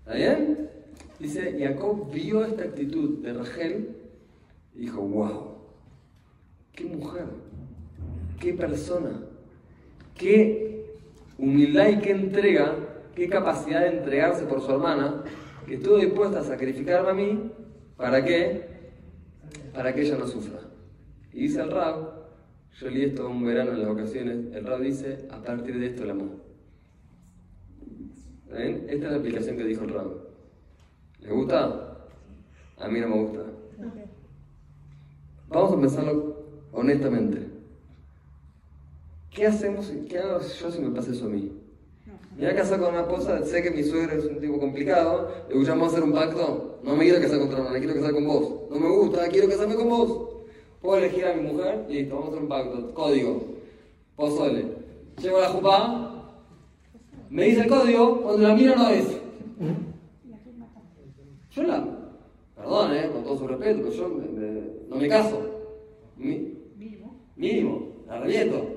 ¿Está bien? Dice, Jacob vio esta actitud de Rachel y dijo, wow, qué mujer, qué persona, qué humildad y qué entrega, qué capacidad de entregarse por su hermana, que estuvo dispuesta a sacrificarme a mí, ¿para qué? Para que ella no sufra. Y dice el Rab, yo leí esto un verano en las ocasiones, el Rab dice, a partir de esto el amor. ¿Ven? Esta es la aplicación que dijo el Rab. ¿Le gusta? A mí no me gusta. Vamos a pensarlo honestamente. ¿Qué hacemos? ¿Qué hago yo si me pasa eso a mí? Me voy a casar con una esposa, sé que mi suegro es un tipo complicado, le escuchamos a hacer un pacto, no me quiero casar con otra persona, quiero casar con vos. No me gusta, quiero casarme con vos. Puedo elegir a mi mujer, listo, vamos a hacer un pacto. Código, pozole. Llego a la jupa, me dice el código, cuando la miro no es. Yo la, perdón, eh, con todo su respeto, pero yo no me caso. mínimo. Mínimo, la reviento.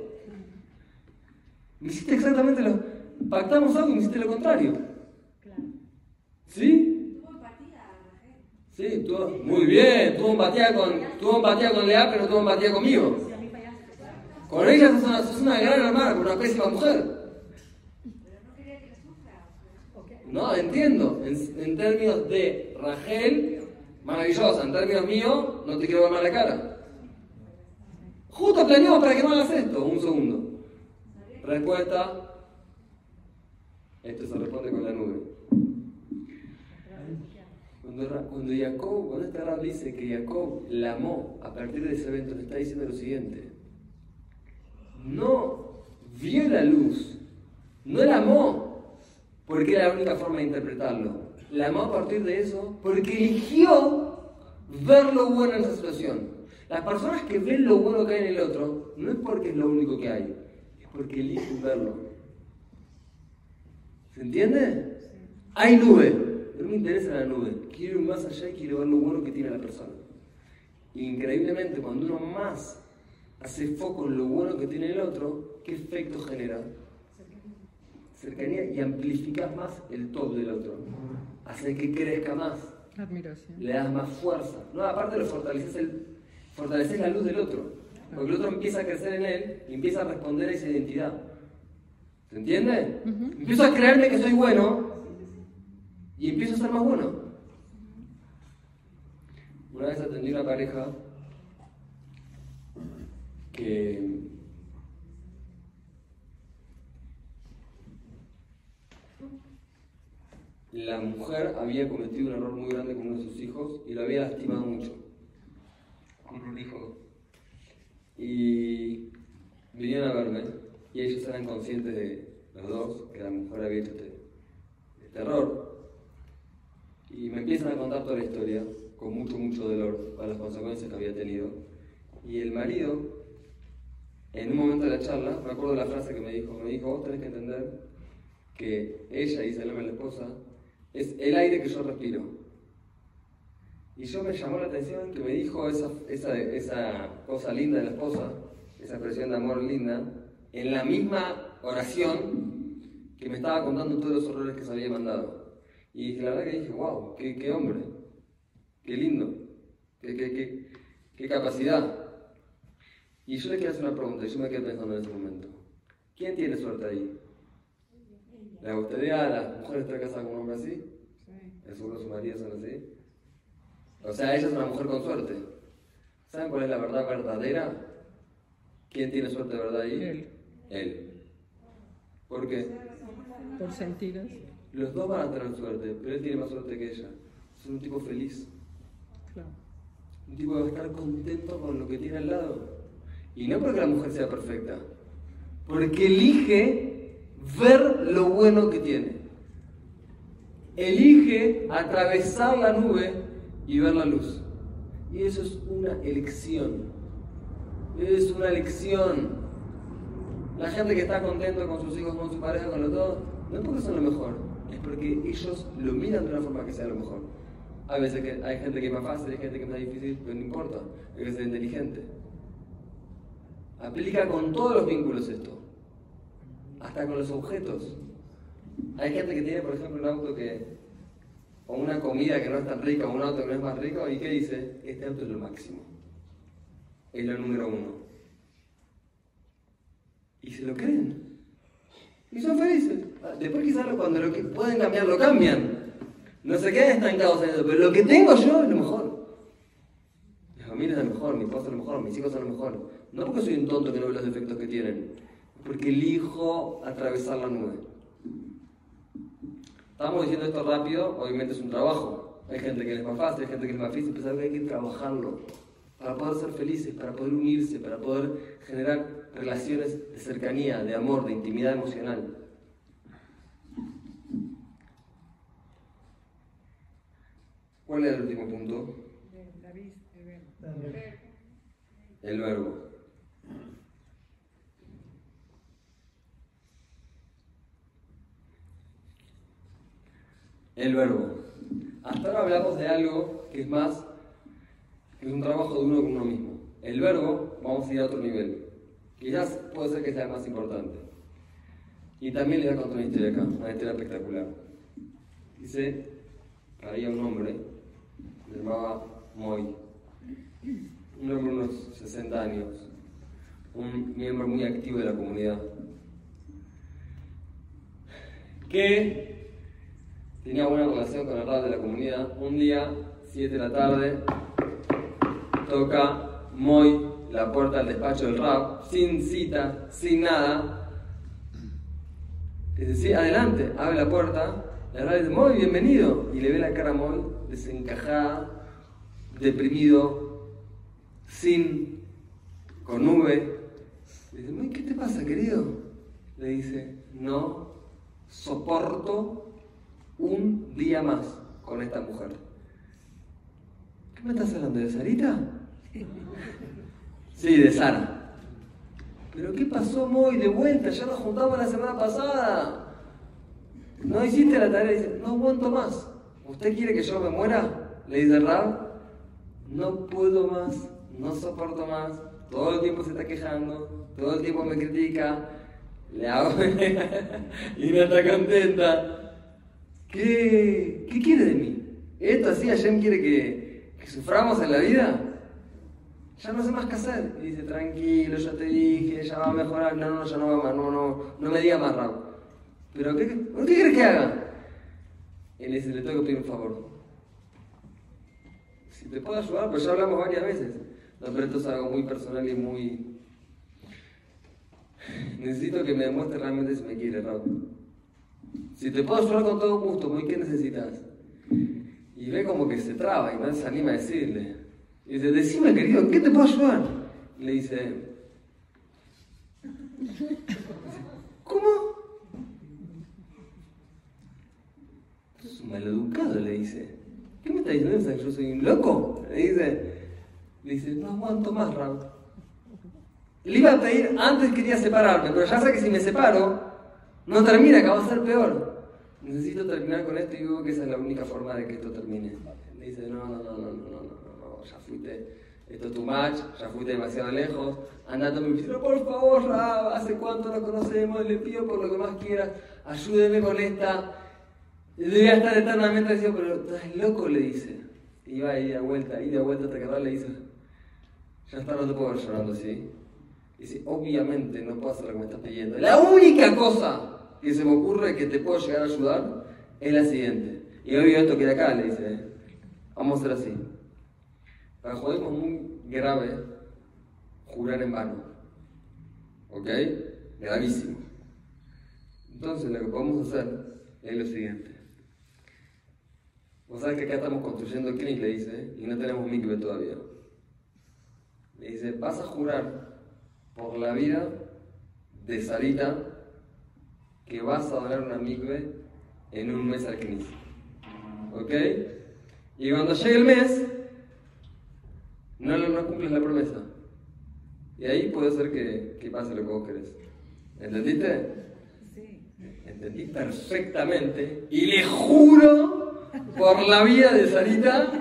Me hiciste exactamente lo. Pactamos algo y me hiciste lo contrario. Claro. ¿Sí? Tuvo empatía, Sí, tuvo, muy bien, tuvo empatía con, tuvo empatía con Lea, pero tuvo empatía conmigo. Con ella sos una, sos una gran hermana, con una pésima mujer. No, entiendo. En, en, términos de Rachel, maravillosa. En términos míos, no te quiero ver mal la cara. Justo planeamos para que no hagas esto. Un segundo. Respuesta. Esto se responde con la nube. Cuando, Jacob, cuando este Rab dice que Jacob la amó a partir de ese evento, le está diciendo lo siguiente. No vio la luz, no la amó porque era la única forma de interpretarlo. La amó a partir de eso porque eligió ver lo bueno en esa situación. Las personas que ven lo bueno que hay en el otro, no es porque es lo único que hay, porque elijo verlo. ¿Se entiende? Hay nube, pero me interesa la nube. Quiero ir más allá y quiero ver lo bueno que tiene la persona. increíblemente, cuando uno más hace foco en lo bueno que tiene el otro, ¿qué efecto genera? Cercanía y amplificas más el top del otro. Hace que crezca más. Admiración. Le das más fuerza. No, aparte lo fortaleces, el, fortaleces la luz del otro. Porque el otro empieza a crecer en él y empieza a responder a esa identidad. ¿Se entiende? Empiezo a creerme que soy bueno y empiezo a ser más bueno. Una vez atendí una pareja que la mujer había cometido un error muy grande con uno de sus hijos y lo había lastimado mucho. Con un hijo y vinieron a verme y ellos eran conscientes de los dos que la mujer había hecho este, este, error. Y me empiezan a contar toda la historia con mucho, mucho dolor para las consecuencias que había tenido. Y el marido, en un momento de la charla, me acuerdo de la frase que me dijo, me dijo, vos tenés que entender que ella, dice la esposa, es el aire que yo respiro. Y yo me llamó la atención que me dijo esa, esa, cosa linda de la esposa, esa expresión de amor linda, en la misma oración que me estaba contando todos los horrores que se había mandado. Y la verdad que dije, wow, qué, qué hombre, qué lindo, qué, qué, qué, capacidad. Y yo le quiero hacer una pregunta, y yo me quedé pensando en ese momento. ¿Quién tiene suerte ahí? ¿Le gustaría a las mujeres estar casadas con un hombre así? ¿Es seguro su marido son así? O sea, ella es una mujer con suerte. ¿Saben cuál es la verdad verdadera? ¿Quién tiene suerte de verdad ahí? Él. Él. ¿Por qué? Por sentidos. Los dos van a tener suerte, pero él tiene más suerte que ella. Es un tipo feliz. Claro. Un tipo que va a estar contento con lo que tiene al lado. Y no porque la mujer sea perfecta, porque elige ver lo bueno que tiene. Elige atravesar la nube y ver la luz. Y eso es una elección. Es una elección. La gente que está contento con sus hijos, con su pareja, con lo todo, no es porque son lo mejor, es porque ellos lo miran de una forma que sea lo mejor. A veces que hay gente que es más fácil, hay gente que es más difícil, pero no importa, hay que ser inteligente. Aplica con todos los vínculos esto, hasta con los objetos. Hay gente que tiene, por ejemplo, un auto que o una comida que no es tan rica, o un auto que no es más rico, ¿y qué dice? Este auto es lo máximo. Es lo número uno. Y se lo creen. Y son felices. Después quizás cuando lo que pueden cambiar lo cambian. No se quedan estancados en eso, pero lo que tengo yo es lo mejor. Mi familia es lo mejor, mi esposa es lo mejor, mis hijos son lo mejor. No porque soy un tonto que no ve los defectos que tienen, porque elijo atravesar la nube. Estamos diciendo esto rápido, obviamente es un trabajo. Hay gente que es más fácil, hay gente que es más difícil, pero que hay que trabajarlo para poder ser felices, para poder unirse, para poder generar relaciones de cercanía, de amor, de intimidad emocional. ¿Cuál era el último punto? El verbo. El verbo. Hasta ahora hablamos de algo que es más, que es un trabajo de uno con uno mismo. El verbo, vamos a ir a otro nivel. Quizás puede ser que sea el más importante. Y también le voy a contar una historia acá, una historia espectacular. Dice, había un hombre, se llamaba Moy, un hombre de unos 60 años, un miembro muy activo de la comunidad, que tenía buena relación con el rap de la comunidad. Un día, 7 de la tarde, toca Moy la puerta del despacho del rap, sin cita, sin nada. Dice, sí, adelante, abre la puerta. La rap dice, Moy, bienvenido. Y le ve la cara a Moy desencajada, deprimido, sin, con nube. Le dice, Moy, ¿qué te pasa, querido? Le dice, no soporto un día más con esta mujer. ¿Qué me estás hablando de Sarita? Sí, de Sara. ¿Pero qué pasó, Moy? De vuelta, ya nos juntamos la semana pasada. No hiciste la tarea, dice, no aguanto más. ¿Usted quiere que yo me muera? Le dice Rab. No puedo más, no soporto más. Todo el tiempo se está quejando, todo el tiempo me critica. Le hago *laughs* y no está contenta. ¿Qué, ¿Qué quiere de mí? ¿Esto así Hashem quiere que, suframos en la vida? ya no sé más qué hacer. Y dice, tranquilo, ya te dije, ya va a mejorar. No, no, ya no va más, no, no, no me diga más Raúl. ¿Pero qué, ¿por qué quieres que haga? Él dice, le tengo que pedir un favor. Si te puedo ayudar, pues ya hablamos varias veces. No, pero esto es algo muy personal y muy... Necesito que me demuestre realmente si me quiere, Raúl. Si te puedo ayudar con todo gusto, muy ¿qué necesitas? Y ve como que se traba y no se anima a decirle. Y dice, decime querido, ¿en qué te puedo ayudar? le dice, ¿cómo? Es un maleducado, le dice. ¿Qué me está diciendo? ¿Yo soy un loco? Le dice, le dice, no aguanto más, Raúl. Le iba a pedir, antes quería separarme, pero ya sé que si me separo, no termina, que va a ser peor. Necesito terminar con esto y digo que esa es la única forma de que esto termine. Dice, no, no, no, no, no, no ya fuiste, esto es tu match, ya fuiste demasiado lejos, andando mi pero por favor, Rab, ¿hace cuánto nos conocemos? Le pido por lo que más quieras, ayúdeme con esta. Debía estar eternamente diciendo, pero estás loco, le dice. Y va ahí de vuelta, y de vuelta hasta que Rab le dice, ya está, no te puedo ver llorando así. Dice, obviamente no puedo hacer lo que me estás pidiendo. La única cosa que se me ocurre que te puedo llegar a ayudar es la siguiente. Y obvio esto queda acá, le dice, vamos a hacer así. Para judíos es muy grave jurar en vano. ¿Ok? Gravísimo. Entonces lo que podemos hacer es lo siguiente. Vos sabés que acá estamos construyendo el le dice, y no tenemos mikve todavía. Le dice, vas a jurar por la vida de Sarita que vas a donar una mikve en un mes al Knis. ¿Ok? Y cuando llegue el mes, no, no cumples la promesa. Y ahí puede ser que, que pase lo que vos querés. ¿Entendiste? Sí. Entendí perfectamente. Y le juro por la vida de Sarita.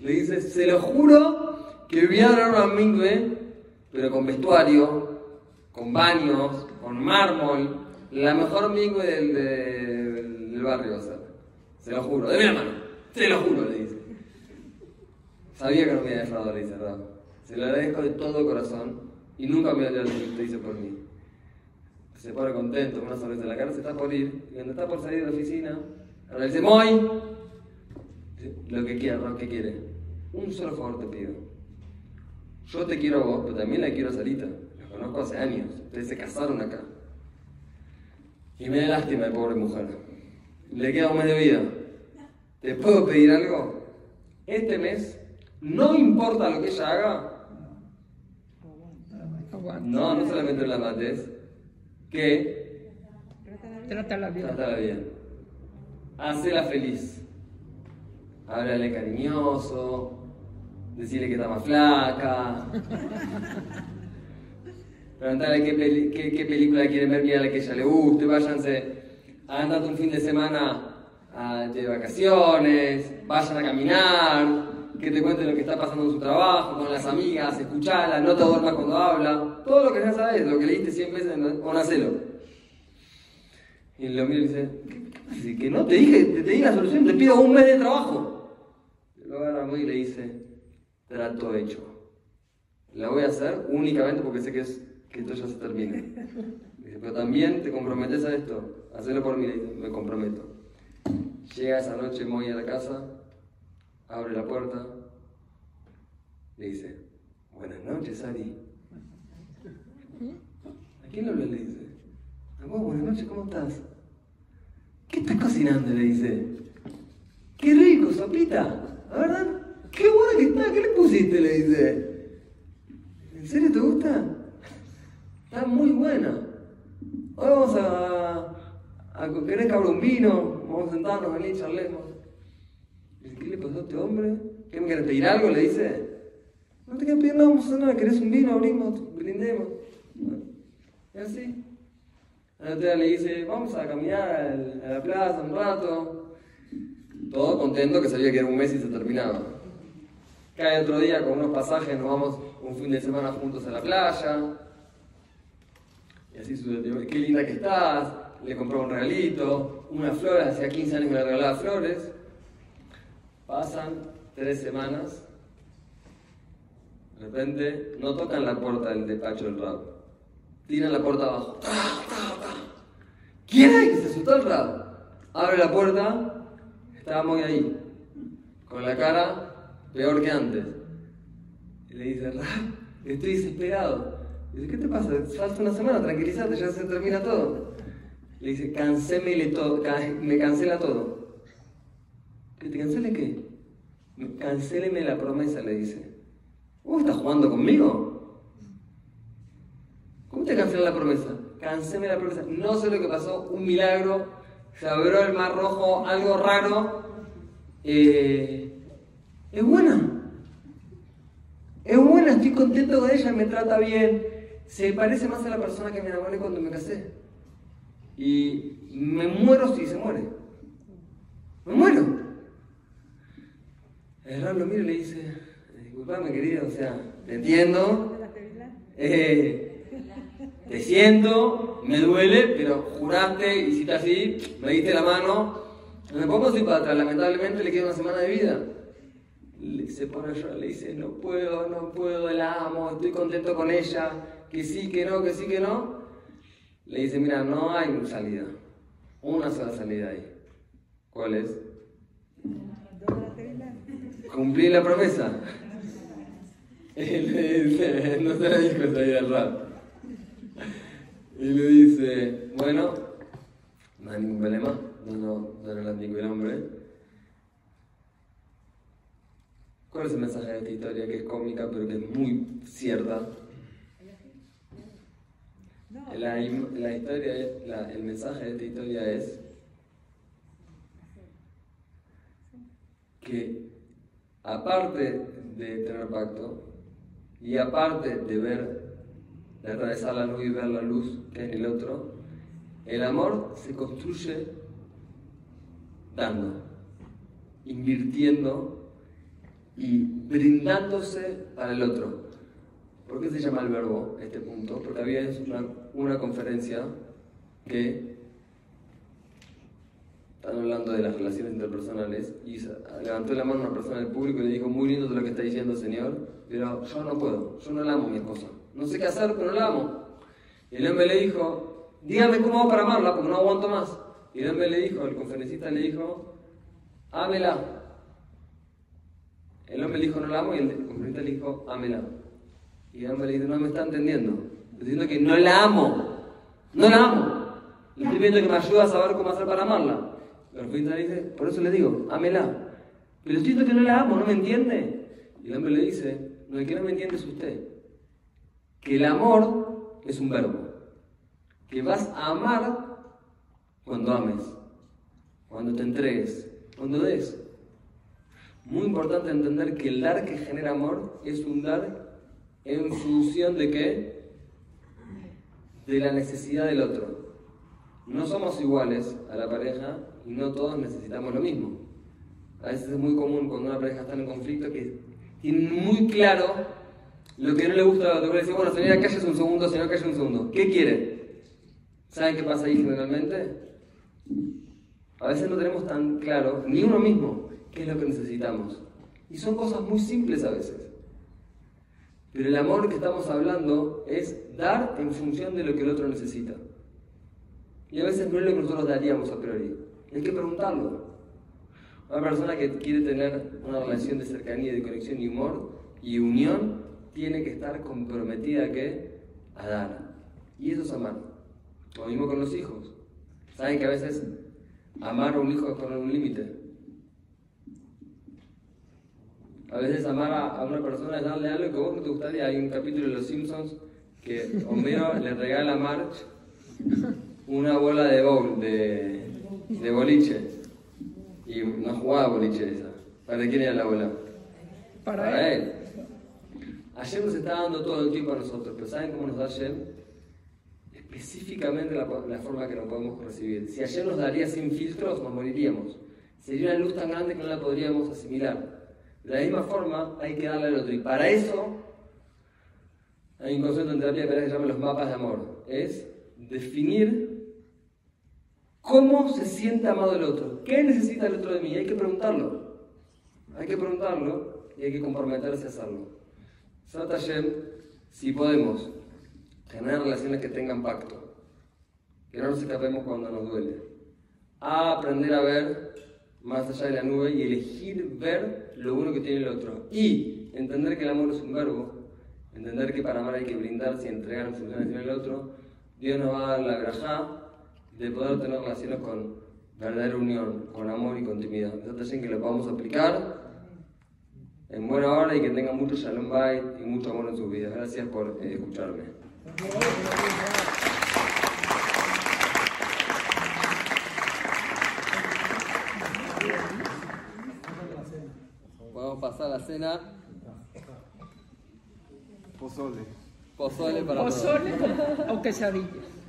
Le dice, se lo juro que voy a dar una mingüe, pero con vestuario, con baños, con mármol, la mejor mingüe del, del, barrio Se lo juro, de mi mano. Se lo juro, le dice. Sabía que no me había dejado le dice Se lo agradezco de todo corazón y nunca me voy a lo que usted por mí. se pone contento, con una sonrisa en la cara, se está por ir. Y cuando está por salir de la oficina, ahora dice, Moy, lo que quiera, lo que quiere. Un solo favor te pido. Yo te quiero a vos, pero también la quiero a Sarita. Conozco hace años. Ustedes se casaron acá. Y me da lástima de pobre mujer. Le queda un mes de vida. ¿Te puedo pedir algo? Este mes, no importa lo que ella haga, no, no solamente la mates, que trátala bien. Trátala bien. Hacela feliz. Háblale cariñoso, decirle que está más flaca. *laughs* Preguntarle qué, qué, película quieren ver, la que ella le guste, váyanse, andate un fin de semana de vacaciones, vayan a caminar, que te cuente lo que está pasando en su trabajo, con las amigas, escuchala, no te duermas cuando habla, todo lo que ya sabes, lo que leíste 100 veces, bueno, hacelo. Y lo mira y dice, que no te dije, te, di la solución, te pido un mes de trabajo. Lo agarra muy y le dice, trato hecho. La voy a hacer únicamente porque sé que, es, que esto ya se termine. Dice, pero también te comprometes a esto, hacelo por mí, me comprometo. Llega esa noche muy a la casa, abre la puerta, le dice, buenas noches, Ari. ¿A quién lo le dice? A buenas noches, ¿cómo estás? ¿Qué estás cocinando? Le dice. ¡Qué rico, sopita! ¿Verdad? ¡Qué buena que está! ¿Qué le pusiste? Le dice. ¿En serio te gusta? Está muy buena. Hoy vamos a, a querer un vino, vamos a sentarnos, venir, charlemos. ¿qué le pasó a este hombre? ¿Qué pedir algo? Le dice. No te quiero pedir nada, vamos a nada, querés un vino, abrimos, brindemos. Y así. La le dice, vamos a caminar a la plaza un rato. Todo contento que sabía que era un mes y se terminaba. Cae otro día con unos pasajes, nos vamos un fin de semana juntos a la playa. Y así sucedió. Qué linda que estás. Le compró un regalito, unas flores, hacía 15 años que le regalaba flores. Pasan tres semanas, de repente no tocan la puerta del despacho del rabo. Tiran la puerta abajo. ¿Quién hay? Se asustó el rabo. Abre la puerta, estaba muy ahí, con la cara peor que antes. Y le dice, Rab, estoy desesperado. ¿Qué te pasa? Falta una semana, tranquilízate, ya se termina todo. Le dice, cancémele todo, me cancela todo. ¿Que te cancele qué? Cancéleme la promesa, le dice. ¿Vos estás jugando conmigo? ¿Cómo te cancela la promesa? Cancéleme la promesa. No sé lo que pasó, un milagro, se abrió el mar rojo, algo raro. Eh, es buena. Es buena, estoy contento con ella, me trata bien. Se parece más a la persona que me enamoré cuando me casé. Y me muero si se muere. Me muero. El lo mira y le dice, disculpame querido, o sea, te entiendo, eh, te siento, me duele, pero juraste, hiciste así, me diste la mano, no me pongo así para atrás, lamentablemente le queda una semana de vida. Se pone a llorar, le dice, no puedo, no puedo, la amo, estoy contento con ella, que sí, que no, que sí, que no. Le dice, mira, no hay salida, una sola salida ahí. ¿Cuál es? cumplí la promesa. *laughs* Él dice, *laughs* no se la dijo todavía al rato. Y le dice, bueno, no hay ningún problema, no, no, no ningún hombre. ¿Cuál es el mensaje de esta historia que es cómica pero que es muy cierta? La, la historia, la, el mensaje de esta historia es que aparte de tener pacto y aparte de ver, de atravesar la luz y ver la luz que es el otro, el amor se construye dando, invirtiendo y brindándose para el otro. ¿Por qué se llama el verbo este punto? Porque había una, una conferencia que están hablando de las relaciones interpersonales y levantó la mano una persona del público y le dijo, muy lindo todo lo que está diciendo señor, pero yo no puedo, yo no la amo mi esposa. No sé qué hacer, pero no la amo. Y el hombre le dijo, dígame cómo hago para amarla, porque no aguanto más. Y el hombre le dijo, el conferencista le dijo, ámela. El hombre le dijo, no la amo, y el conferencista le dijo, ámela. Y el hombre le dijo, no me está entendiendo. Diciendo que no la amo. No la amo. Le estoy pidiendo que me ayude a saber cómo hacer para amarla. El conferencista le dice, por eso le digo, ámela. Pero estoy diciendo que no la amo, ¿no me entiende? Y el hombre le dice, no, el que no me entiende es usted. Que el amor es un verbo. Que vas a amar cuando ames, cuando te entregues, cuando des. Muy importante entender que el dar que genera amor es un dar en función de qué? De la necesidad del otro. No somos iguales a la pareja y no todos necesitamos lo mismo. A veces es muy común cuando una pareja está en conflicto que tienen muy claro lo que no le gusta a la otra. Decir, bueno, señora, calles un segundo, señor, calles un segundo. ¿Qué quiere? ¿Saben qué pasa ahí generalmente? A veces no tenemos tan claro, ni uno mismo, qué es lo que necesitamos. Y son cosas muy simples a veces. Pero el amor que estamos hablando es dar en función de lo que el otro necesita. Y a veces no es lo que nosotros daríamos a priori. Hay que preguntarlo. Una persona que quiere tener una relación de cercanía, de conexión y humor y unión, tiene que estar comprometida a? A dar. Y eso es amar. Lo mismo con los hijos. Saben que a veces amar a un hijo es poner un límite. A veces amar a, una persona es darle algo que vos no te gustaría. Hay un capítulo de Los Simpsons que Homero le regala a March una bola de bowl, de, de boliche. Y una jugada boliche esa. ¿Para quién era la bola? Para, él. Ayer nos está dando todo el tiempo a nosotros, pero ¿saben cómo nos da ayer? específicamente la, forma que nos podemos recibir. Si ayer nos daría sin filtros, nos moriríamos. Sería una luz tan grande que no la podríamos asimilar. De la misma forma, hay que darle al otro. Y para eso, hay un concepto en terapia que se llama los mapas de amor. Es definir cómo se siente amado el otro. ¿Qué necesita el otro de mí? Hay que preguntarlo. Hay que preguntarlo y hay que comprometerse a hacerlo. Sata si podemos Generar relaciones que tengan pacto. Que no nos escapemos cuando nos duele. A aprender a ver más allá de la nube y elegir ver lo bueno que tiene el otro. Y entender que el amor es un verbo. Entender que para amar hay que brindarse y entregar en función del otro. Dios nos va a dar la grajá de poder tener relaciones con verdadera unión, con amor y con intimidad. Entonces, que lo podamos aplicar en buena hora y que tengan mucho shalom bait y mucho amor en sus vidas. Gracias por eh, escucharme. Vamos a pasar a la cena. Pozole. Pozole para Pozole o quesadillas.